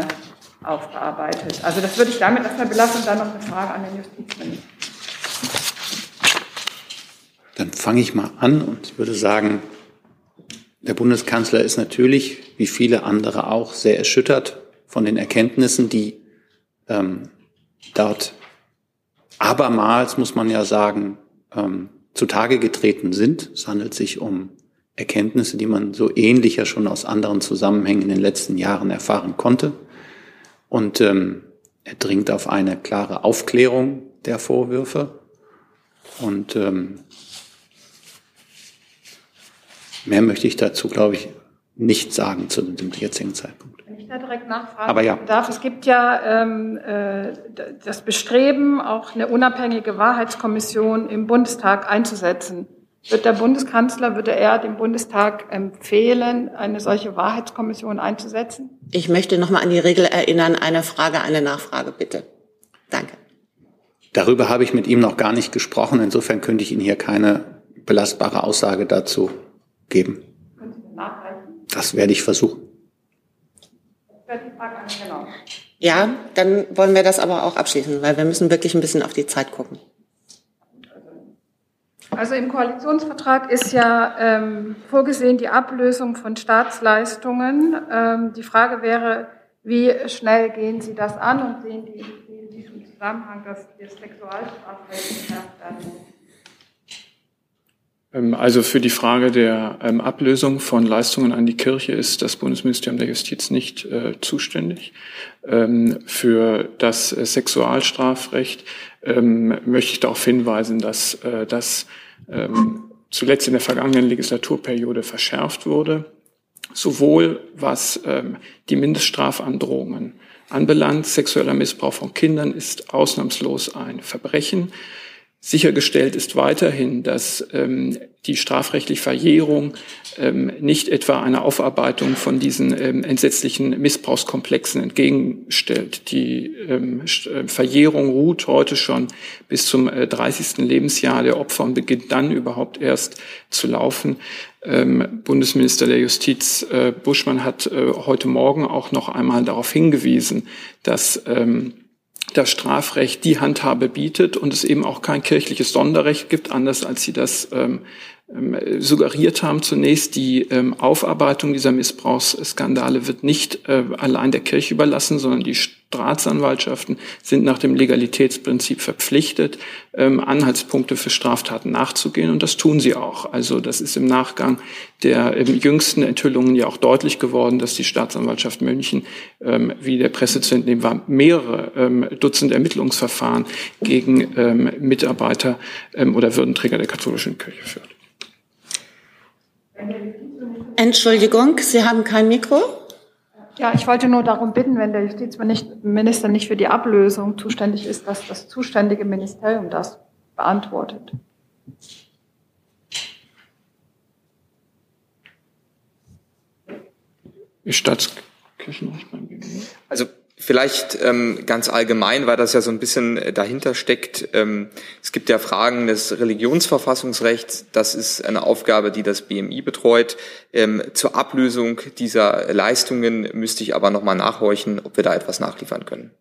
aufgearbeitet. Also das würde ich damit erstmal belassen und dann noch eine Frage an den Justizminister. Dann fange ich mal an und würde sagen, der Bundeskanzler ist natürlich, wie viele andere auch, sehr erschüttert von den Erkenntnissen, die ähm, dort abermals, muss man ja sagen, ähm, zutage getreten sind. Es handelt sich um Erkenntnisse, die man so ähnlich ja schon aus anderen Zusammenhängen in den letzten Jahren erfahren konnte. Und ähm, er dringt auf eine klare Aufklärung der Vorwürfe. Und ähm, mehr möchte ich dazu, glaube ich, nicht sagen zu dem jetzigen Zeitpunkt da direkt nachfragen Aber ja. darf. Es gibt ja ähm, äh, das Bestreben, auch eine unabhängige Wahrheitskommission im Bundestag einzusetzen. Wird der Bundeskanzler, würde er dem Bundestag empfehlen, eine solche Wahrheitskommission einzusetzen? Ich möchte noch mal an die Regel erinnern, eine Frage, eine Nachfrage, bitte. Danke. Darüber habe ich mit ihm noch gar nicht gesprochen. Insofern könnte ich Ihnen hier keine belastbare Aussage dazu geben. Sie? Das werde ich versuchen. Ja, dann wollen wir das aber auch abschließen, weil wir müssen wirklich ein bisschen auf die Zeit gucken. Also im Koalitionsvertrag ist ja ähm, vorgesehen die Ablösung von Staatsleistungen. Ähm, die Frage wäre, wie schnell gehen Sie das an und sehen die in diesem Zusammenhang, dass das Sexualstrafrecht geschärft werden muss? Ähm, also für die Frage der ähm, Ablösung von Leistungen an die Kirche ist das Bundesministerium der Justiz nicht äh, zuständig. Ähm, für das äh, Sexualstrafrecht möchte ich darauf hinweisen, dass äh, das zuletzt in der vergangenen Legislaturperiode verschärft wurde, sowohl was die Mindeststrafandrohungen anbelangt. Sexueller Missbrauch von Kindern ist ausnahmslos ein Verbrechen. Sichergestellt ist weiterhin, dass ähm, die strafrechtliche Verjährung ähm, nicht etwa einer Aufarbeitung von diesen ähm, entsetzlichen Missbrauchskomplexen entgegenstellt. Die ähm, äh, Verjährung ruht heute schon bis zum äh, 30. Lebensjahr der Opfer und beginnt dann überhaupt erst zu laufen. Ähm, Bundesminister der Justiz äh, Buschmann hat äh, heute Morgen auch noch einmal darauf hingewiesen, dass ähm, das Strafrecht die Handhabe bietet und es eben auch kein kirchliches Sonderrecht gibt, anders als Sie das ähm, ähm, suggeriert haben. Zunächst, die ähm, Aufarbeitung dieser Missbrauchsskandale wird nicht äh, allein der Kirche überlassen, sondern die Staatsanwaltschaften sind nach dem Legalitätsprinzip verpflichtet, ähm, Anhaltspunkte für Straftaten nachzugehen. Und das tun sie auch. Also das ist im Nachgang der jüngsten Enthüllungen ja auch deutlich geworden, dass die Staatsanwaltschaft München, wie der Presse zu entnehmen war, mehrere Dutzend Ermittlungsverfahren gegen Mitarbeiter oder Würdenträger der katholischen Kirche führt. Entschuldigung, Sie haben kein Mikro? Ja, ich wollte nur darum bitten, wenn der Justizminister nicht für die Ablösung zuständig ist, dass das zuständige Ministerium das beantwortet. Staatskirchenrecht beim Also Vielleicht ähm, ganz allgemein, weil das ja so ein bisschen äh, dahinter steckt. Ähm, es gibt ja Fragen des Religionsverfassungsrechts. Das ist eine Aufgabe, die das BMI betreut. Ähm, zur Ablösung dieser Leistungen müsste ich aber nochmal nachhorchen, ob wir da etwas nachliefern können.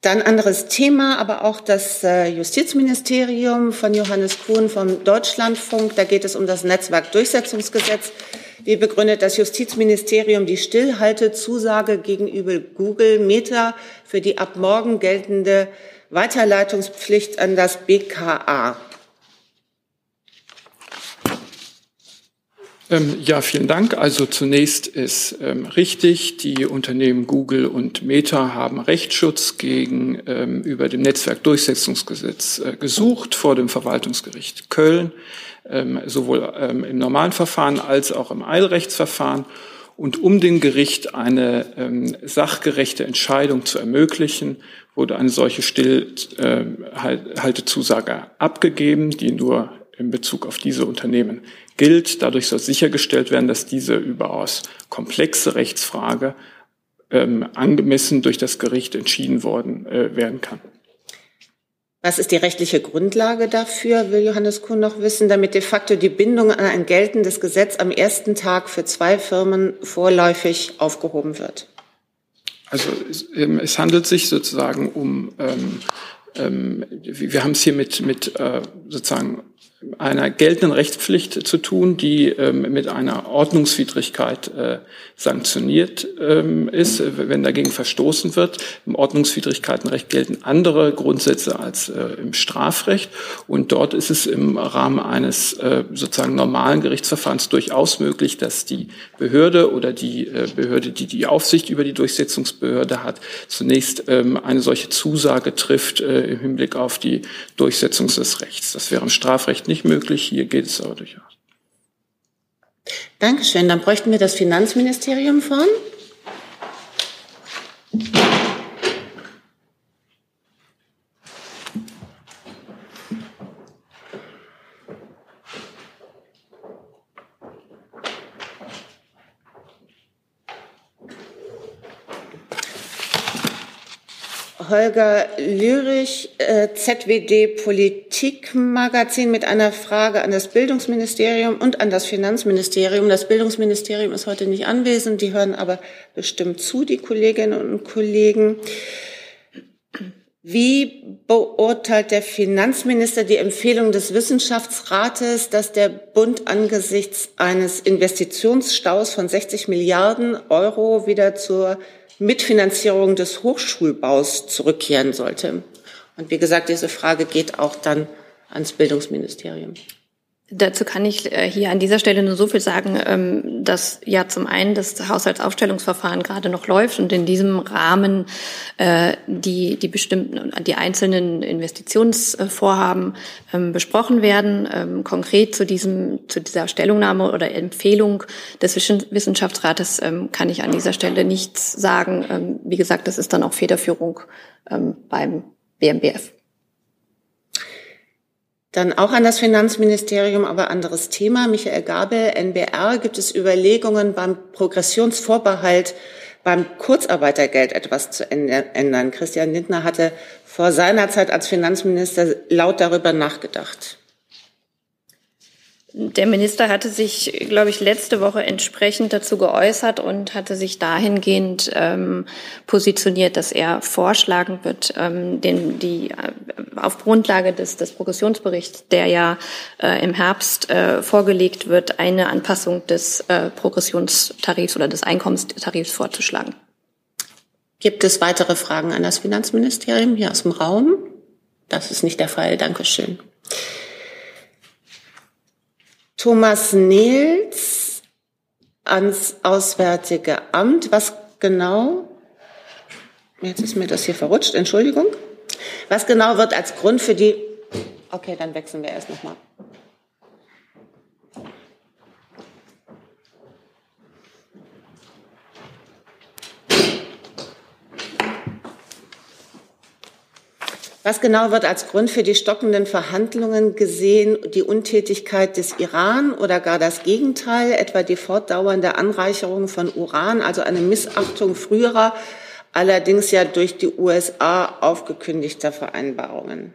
Dann anderes Thema, aber auch das äh, Justizministerium von Johannes Kuhn vom Deutschlandfunk. Da geht es um das Netzwerkdurchsetzungsgesetz. Wie begründet das Justizministerium die Stillhaltezusage gegenüber Google Meta für die ab morgen geltende Weiterleitungspflicht an das BKA? Ja, vielen Dank. Also zunächst ist ähm, richtig, die Unternehmen Google und Meta haben Rechtsschutz gegenüber ähm, dem Netzwerkdurchsetzungsgesetz äh, gesucht vor dem Verwaltungsgericht Köln ähm, sowohl ähm, im normalen Verfahren als auch im Eilrechtsverfahren. Und um dem Gericht eine ähm, sachgerechte Entscheidung zu ermöglichen, wurde eine solche Stillhaltezusage abgegeben, die nur in Bezug auf diese Unternehmen gilt. Dadurch soll sichergestellt werden, dass diese überaus komplexe Rechtsfrage ähm, angemessen durch das Gericht entschieden worden äh, werden kann. Was ist die rechtliche Grundlage dafür, will Johannes Kuhn noch wissen, damit de facto die Bindung an ein geltendes Gesetz am ersten Tag für zwei Firmen vorläufig aufgehoben wird? Also es, ähm, es handelt sich sozusagen um, ähm, ähm, wir haben es hier mit, mit äh, sozusagen einer geltenden Rechtspflicht zu tun, die ähm, mit einer Ordnungswidrigkeit äh, sanktioniert ähm, ist, wenn dagegen verstoßen wird. Im Ordnungswidrigkeitenrecht gelten andere Grundsätze als äh, im Strafrecht. Und dort ist es im Rahmen eines äh, sozusagen normalen Gerichtsverfahrens durchaus möglich, dass die Behörde oder die äh, Behörde, die die Aufsicht über die Durchsetzungsbehörde hat, zunächst ähm, eine solche Zusage trifft äh, im Hinblick auf die Durchsetzung des Rechts. Das wäre im Strafrecht nicht möglich. Hier geht es aber durchaus. Dankeschön. Dann bräuchten wir das Finanzministerium vorn. Holger Lürich, äh, ZWD Politikmagazin mit einer Frage an das Bildungsministerium und an das Finanzministerium. Das Bildungsministerium ist heute nicht anwesend, die hören aber bestimmt zu, die Kolleginnen und Kollegen. Wie beurteilt der Finanzminister die Empfehlung des Wissenschaftsrates, dass der Bund angesichts eines Investitionsstaus von 60 Milliarden Euro wieder zur Mitfinanzierung des Hochschulbaus zurückkehren sollte. Und wie gesagt, diese Frage geht auch dann ans Bildungsministerium. Dazu kann ich äh, hier an dieser Stelle nur so viel sagen, ähm, dass ja zum einen das Haushaltsaufstellungsverfahren gerade noch läuft und in diesem Rahmen äh, die, die bestimmten, die einzelnen Investitionsvorhaben ähm, besprochen werden. Ähm, konkret zu diesem, zu dieser Stellungnahme oder Empfehlung des Wissenschaftsrates kann ich an dieser Stelle nichts sagen. Wie gesagt, das ist dann auch Federführung beim BMBF. Dann auch an das Finanzministerium, aber anderes Thema. Michael Gabel, NBR, gibt es Überlegungen beim Progressionsvorbehalt beim Kurzarbeitergeld etwas zu ändern. Christian Lindner hatte vor seiner Zeit als Finanzminister laut darüber nachgedacht. Der Minister hatte sich, glaube ich, letzte Woche entsprechend dazu geäußert und hatte sich dahingehend ähm, positioniert, dass er vorschlagen wird, ähm, den, die äh, auf Grundlage des, des Progressionsberichts, der ja äh, im Herbst äh, vorgelegt wird, eine Anpassung des äh, Progressionstarifs oder des Einkommenstarifs vorzuschlagen. Gibt es weitere Fragen an das Finanzministerium hier aus dem Raum? Das ist nicht der Fall. Dankeschön. Thomas Nils ans Auswärtige Amt. Was genau? Jetzt ist mir das hier verrutscht. Entschuldigung. Was genau wird als Grund für die? Okay, dann wechseln wir erst nochmal. Was genau wird als Grund für die stockenden Verhandlungen gesehen? Die Untätigkeit des Iran oder gar das Gegenteil, etwa die fortdauernde Anreicherung von Uran, also eine Missachtung früherer, allerdings ja durch die USA aufgekündigter Vereinbarungen?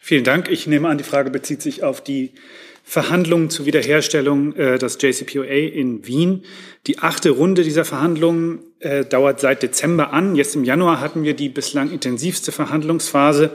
Vielen Dank. Ich nehme an, die Frage bezieht sich auf die Verhandlungen zur Wiederherstellung äh, des JCPOA in Wien. Die achte Runde dieser Verhandlungen äh, dauert seit Dezember an. Jetzt im Januar hatten wir die bislang intensivste Verhandlungsphase.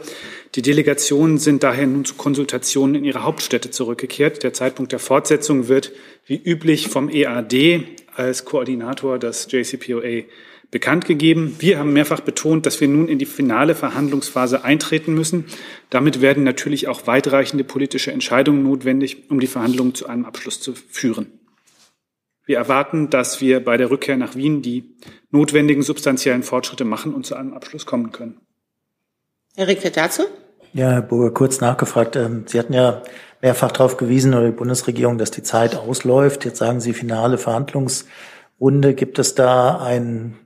Die Delegationen sind daher nun zu Konsultationen in ihre Hauptstädte zurückgekehrt. Der Zeitpunkt der Fortsetzung wird wie üblich vom EAD als Koordinator des JCPOA bekannt gegeben. Wir haben mehrfach betont, dass wir nun in die finale Verhandlungsphase eintreten müssen. Damit werden natürlich auch weitreichende politische Entscheidungen notwendig, um die Verhandlungen zu einem Abschluss zu führen. Wir erwarten, dass wir bei der Rückkehr nach Wien die notwendigen substanziellen Fortschritte machen und zu einem Abschluss kommen können. Herr Ricke, dazu? Ja, Herr Burger, kurz nachgefragt. Ähm, Sie hatten ja mehrfach darauf gewiesen, oder die Bundesregierung, dass die Zeit ausläuft. Jetzt sagen Sie finale Verhandlungsrunde. Gibt es da einen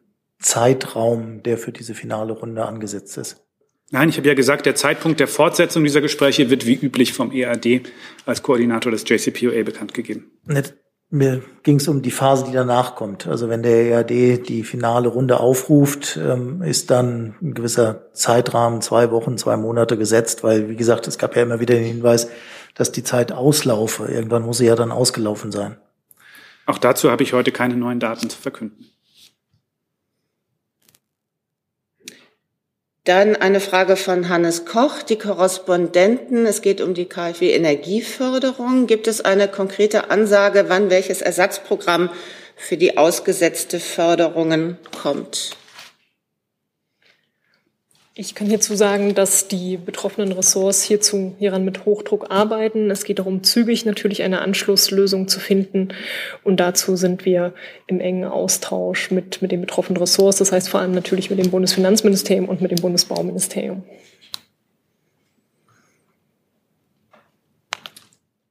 Zeitraum, der für diese finale Runde angesetzt ist? Nein, ich habe ja gesagt, der Zeitpunkt der Fortsetzung dieser Gespräche wird wie üblich vom EAD als Koordinator des JCPOA bekannt gegeben. Mir ging es um die Phase, die danach kommt. Also wenn der EAD die finale Runde aufruft, ähm, ist dann ein gewisser Zeitrahmen, zwei Wochen, zwei Monate gesetzt, weil, wie gesagt, es gab ja immer wieder den Hinweis, dass die Zeit auslaufe. Irgendwann muss sie ja dann ausgelaufen sein. Auch dazu habe ich heute keine neuen Daten zu verkünden. Dann eine Frage von Hannes Koch, die Korrespondenten. Es geht um die KfW Energieförderung. Gibt es eine konkrete Ansage, wann welches Ersatzprogramm für die ausgesetzte Förderungen kommt? Ich kann hierzu sagen, dass die betroffenen Ressorts hierzu hieran mit Hochdruck arbeiten. Es geht darum, zügig natürlich eine Anschlusslösung zu finden. Und dazu sind wir im engen Austausch mit, mit den betroffenen Ressorts. Das heißt vor allem natürlich mit dem Bundesfinanzministerium und mit dem Bundesbauministerium.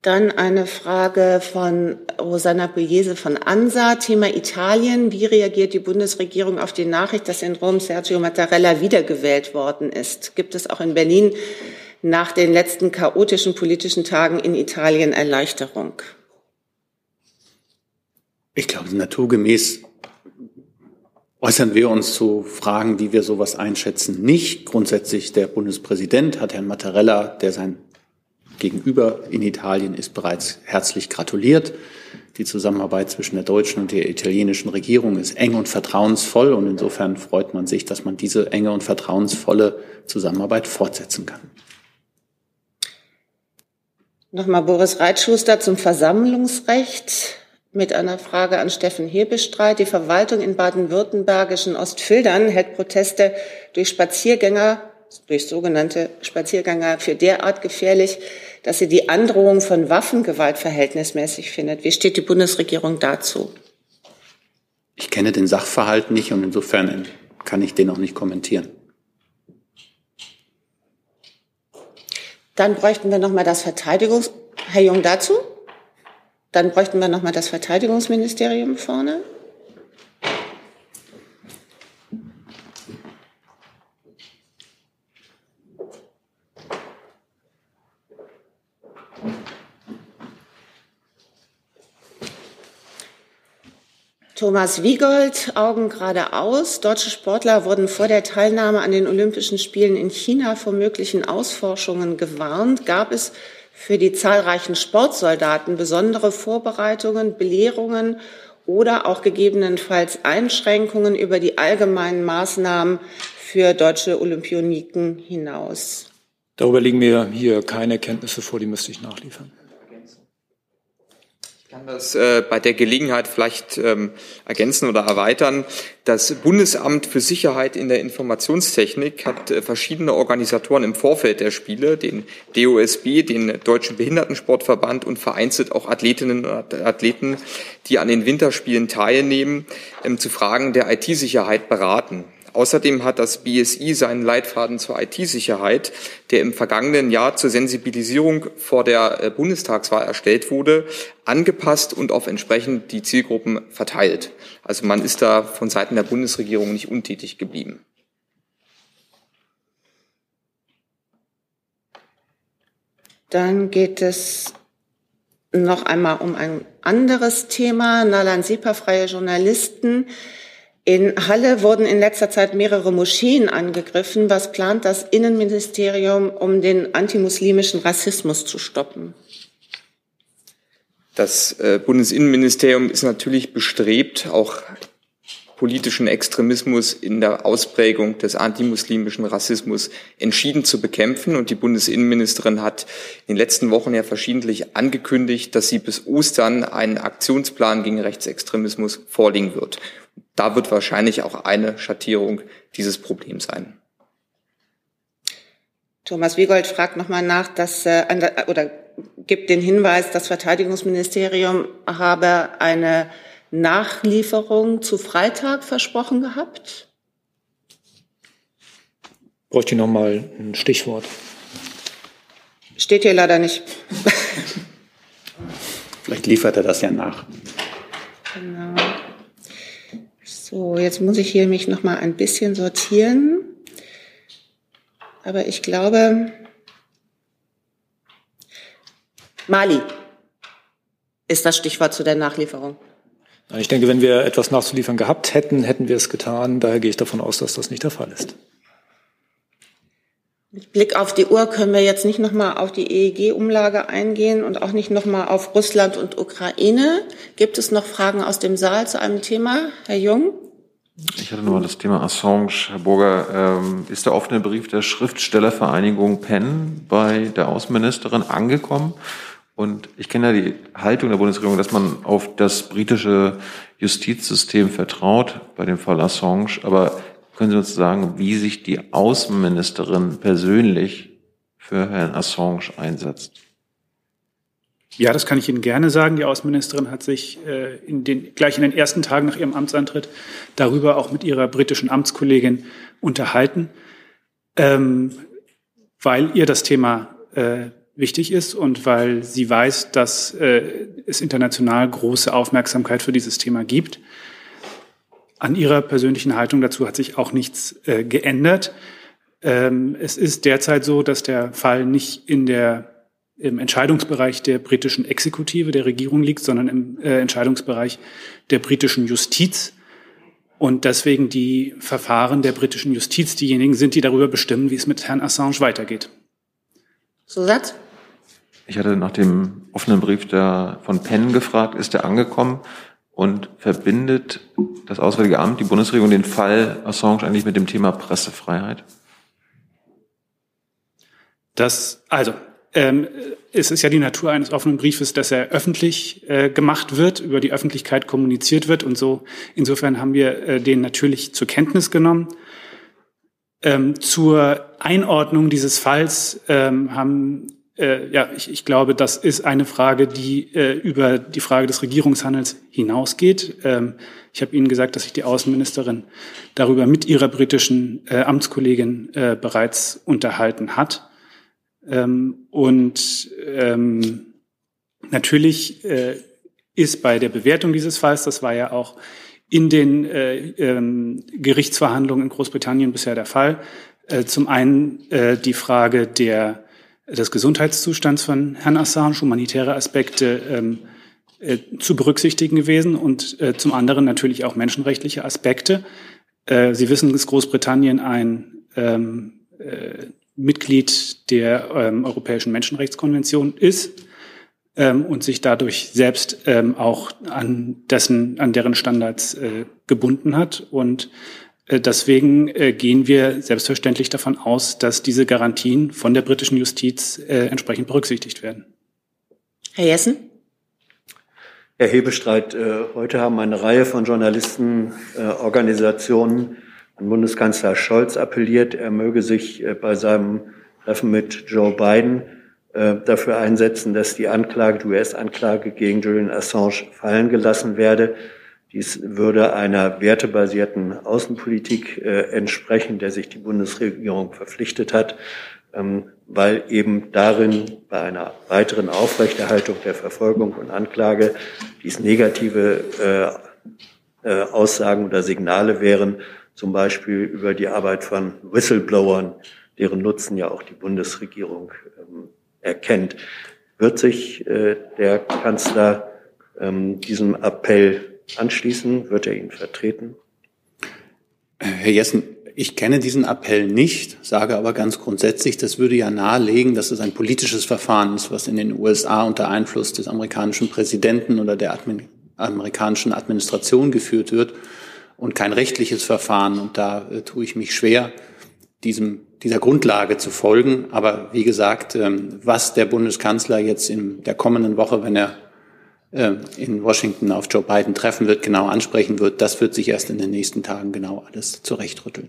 Dann eine Frage von Rosanna Pugliese von ANSA, Thema Italien. Wie reagiert die Bundesregierung auf die Nachricht, dass in Rom Sergio Mattarella wiedergewählt worden ist? Gibt es auch in Berlin nach den letzten chaotischen politischen Tagen in Italien Erleichterung? Ich glaube, naturgemäß äußern wir uns zu Fragen, wie wir sowas einschätzen, nicht. Grundsätzlich der Bundespräsident hat Herrn Mattarella, der sein Gegenüber in Italien ist bereits herzlich gratuliert. Die Zusammenarbeit zwischen der deutschen und der italienischen Regierung ist eng und vertrauensvoll und insofern freut man sich, dass man diese enge und vertrauensvolle Zusammenarbeit fortsetzen kann. Nochmal Boris Reitschuster zum Versammlungsrecht mit einer Frage an Steffen Hebestreit. Die Verwaltung in baden-württembergischen Ostfildern hält Proteste durch Spaziergänger durch sogenannte Spaziergänger für derart gefährlich, dass sie die Androhung von Waffengewalt verhältnismäßig findet. Wie steht die Bundesregierung dazu? Ich kenne den Sachverhalt nicht und insofern kann ich den auch nicht kommentieren. Dann bräuchten wir noch mal das Verteidigungs Herr Jung dazu? Dann bräuchten wir noch mal das Verteidigungsministerium vorne. Thomas Wiegold, Augen geradeaus. Deutsche Sportler wurden vor der Teilnahme an den Olympischen Spielen in China vor möglichen Ausforschungen gewarnt. Gab es für die zahlreichen Sportsoldaten besondere Vorbereitungen, Belehrungen oder auch gegebenenfalls Einschränkungen über die allgemeinen Maßnahmen für deutsche Olympioniken hinaus? Darüber liegen mir hier keine Kenntnisse vor, die müsste ich nachliefern kann das äh, bei der Gelegenheit vielleicht ähm, ergänzen oder erweitern. Das Bundesamt für Sicherheit in der Informationstechnik hat äh, verschiedene Organisatoren im Vorfeld der Spiele, den DOSB, den Deutschen Behindertensportverband und vereinzelt auch Athletinnen und Athleten, die an den Winterspielen teilnehmen, ähm, zu Fragen der IT-Sicherheit beraten. Außerdem hat das BSI seinen Leitfaden zur IT-Sicherheit, der im vergangenen Jahr zur Sensibilisierung vor der äh, Bundestagswahl erstellt wurde, angepasst und auf entsprechend die Zielgruppen verteilt. Also man ist da von Seiten der Bundesregierung nicht untätig geblieben. Dann geht es noch einmal um ein anderes Thema. Nalan Sipa, freie Journalisten. In Halle wurden in letzter Zeit mehrere Moscheen angegriffen. Was plant das Innenministerium, um den antimuslimischen Rassismus zu stoppen? Das äh, Bundesinnenministerium ist natürlich bestrebt, auch politischen Extremismus in der Ausprägung des antimuslimischen Rassismus entschieden zu bekämpfen. Und die Bundesinnenministerin hat in den letzten Wochen ja verschiedentlich angekündigt, dass sie bis Ostern einen Aktionsplan gegen Rechtsextremismus vorlegen wird. Da wird wahrscheinlich auch eine Schattierung dieses Problems sein. Thomas Wiegold fragt nochmal nach, dass, äh, oder gibt den Hinweis, das Verteidigungsministerium habe eine Nachlieferung zu Freitag versprochen gehabt. Bräuchte ich nochmal ein Stichwort. Steht hier leider nicht. Vielleicht liefert er das ja nach. Genau. So, jetzt muss ich hier mich noch mal ein bisschen sortieren. Aber ich glaube, Mali ist das Stichwort zu der Nachlieferung. Ich denke, wenn wir etwas nachzuliefern gehabt hätten, hätten wir es getan. Daher gehe ich davon aus, dass das nicht der Fall ist. Mit Blick auf die Uhr können wir jetzt nicht nochmal auf die EEG-Umlage eingehen und auch nicht nochmal auf Russland und Ukraine. Gibt es noch Fragen aus dem Saal zu einem Thema? Herr Jung? Ich hatte nur das Thema Assange. Herr Burger, ähm, ist der offene Brief der Schriftstellervereinigung Penn bei der Außenministerin angekommen? Und ich kenne ja die Haltung der Bundesregierung, dass man auf das britische Justizsystem vertraut bei dem Fall Assange. Aber können Sie uns sagen, wie sich die Außenministerin persönlich für Herrn Assange einsetzt? Ja, das kann ich Ihnen gerne sagen. Die Außenministerin hat sich äh, in den, gleich in den ersten Tagen nach ihrem Amtsantritt darüber auch mit ihrer britischen Amtskollegin unterhalten, ähm, weil ihr das Thema äh, wichtig ist und weil sie weiß, dass äh, es international große Aufmerksamkeit für dieses Thema gibt. An ihrer persönlichen Haltung dazu hat sich auch nichts äh, geändert. Ähm, es ist derzeit so, dass der Fall nicht in der im Entscheidungsbereich der britischen Exekutive, der Regierung liegt, sondern im äh, Entscheidungsbereich der britischen Justiz. Und deswegen die Verfahren der britischen Justiz diejenigen sind, die darüber bestimmen, wie es mit Herrn Assange weitergeht. Zusatz? Ich hatte nach dem offenen Brief der, von Penn gefragt, ist er angekommen und verbindet das Auswärtige Amt, die Bundesregierung, den Fall Assange eigentlich mit dem Thema Pressefreiheit? Das, also, ähm, es ist ja die Natur eines offenen Briefes, dass er öffentlich äh, gemacht wird, über die Öffentlichkeit kommuniziert wird und so. Insofern haben wir äh, den natürlich zur Kenntnis genommen. Ähm, zur Einordnung dieses Falls ähm, haben äh, ja, ich, ich glaube, das ist eine Frage, die äh, über die Frage des Regierungshandels hinausgeht. Ähm, ich habe Ihnen gesagt, dass sich die Außenministerin darüber mit ihrer britischen äh, Amtskollegin äh, bereits unterhalten hat. Ähm, und ähm, natürlich äh, ist bei der Bewertung dieses Falls, das war ja auch in den äh, ähm, Gerichtsverhandlungen in Großbritannien bisher der Fall, äh, zum einen äh, die Frage der, des Gesundheitszustands von Herrn Assange, humanitäre Aspekte ähm, äh, zu berücksichtigen gewesen und äh, zum anderen natürlich auch menschenrechtliche Aspekte. Äh, Sie wissen, dass Großbritannien ein ähm, äh, Mitglied der ähm, Europäischen Menschenrechtskonvention ist ähm, und sich dadurch selbst ähm, auch an dessen, an deren Standards äh, gebunden hat. Und deswegen äh, gehen wir selbstverständlich davon aus, dass diese Garantien von der britischen Justiz äh, entsprechend berücksichtigt werden. Herr Jessen? Herr Hebestreit, äh, heute haben eine Reihe von Journalistenorganisationen an Bundeskanzler Scholz appelliert, er möge sich äh, bei seinem Treffen mit Joe Biden äh, dafür einsetzen, dass die Anklage, die US-Anklage gegen Julian Assange fallen gelassen werde. Dies würde einer wertebasierten Außenpolitik äh, entsprechen, der sich die Bundesregierung verpflichtet hat, ähm, weil eben darin bei einer weiteren Aufrechterhaltung der Verfolgung und Anklage dies negative Aussagen oder Signale wären, zum Beispiel über die Arbeit von Whistleblowern, deren Nutzen ja auch die Bundesregierung ähm, erkennt. Wird sich äh, der Kanzler ähm, diesem Appell anschließen? Wird er ihn vertreten? Herr Jessen, ich kenne diesen Appell nicht, sage aber ganz grundsätzlich, das würde ja nahelegen, dass es ein politisches Verfahren ist, was in den USA unter Einfluss des amerikanischen Präsidenten oder der Admin amerikanischen Administration geführt wird und kein rechtliches Verfahren. Und da äh, tue ich mich schwer, diesem, dieser Grundlage zu folgen. Aber wie gesagt, ähm, was der Bundeskanzler jetzt in der kommenden Woche, wenn er in Washington auf Joe Biden treffen wird, genau ansprechen wird, das wird sich erst in den nächsten Tagen genau alles zurechtrütteln.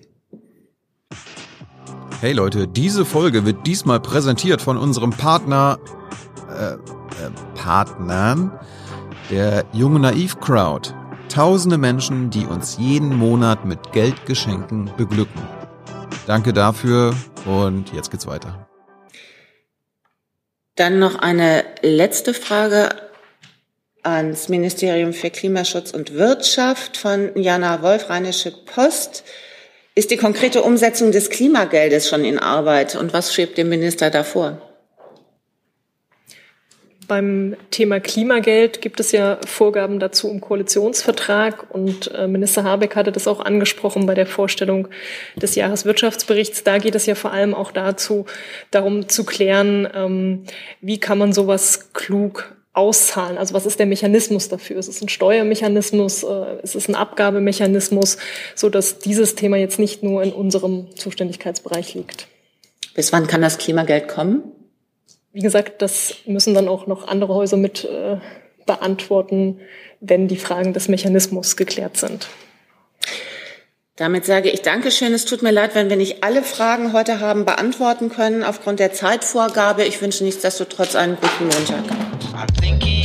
Hey Leute, diese Folge wird diesmal präsentiert von unserem Partner, äh, äh, Partnern, der Junge Naiv Crowd. Tausende Menschen, die uns jeden Monat mit Geldgeschenken beglücken. Danke dafür und jetzt geht's weiter. Dann noch eine letzte Frage ans Ministerium für Klimaschutz und Wirtschaft von Jana Wolf, Rheinische Post. Ist die konkrete Umsetzung des Klimageldes schon in Arbeit und was schwebt dem Minister davor? Beim Thema Klimageld gibt es ja Vorgaben dazu im Koalitionsvertrag und äh, Minister Habeck hatte das auch angesprochen bei der Vorstellung des Jahreswirtschaftsberichts. Da geht es ja vor allem auch dazu, darum zu klären, ähm, wie kann man sowas klug auszahlen? Also was ist der Mechanismus dafür? Ist es ein Steuermechanismus? Äh, ist es ein Abgabemechanismus? So dass dieses Thema jetzt nicht nur in unserem Zuständigkeitsbereich liegt. Bis wann kann das Klimageld kommen? Wie gesagt, das müssen dann auch noch andere Häuser mit äh, beantworten, wenn die Fragen des Mechanismus geklärt sind. Damit sage ich Dankeschön. Es tut mir leid, wenn wir nicht alle Fragen heute haben beantworten können aufgrund der Zeitvorgabe. Ich wünsche nichtsdestotrotz einen guten Montag. I'm thinking.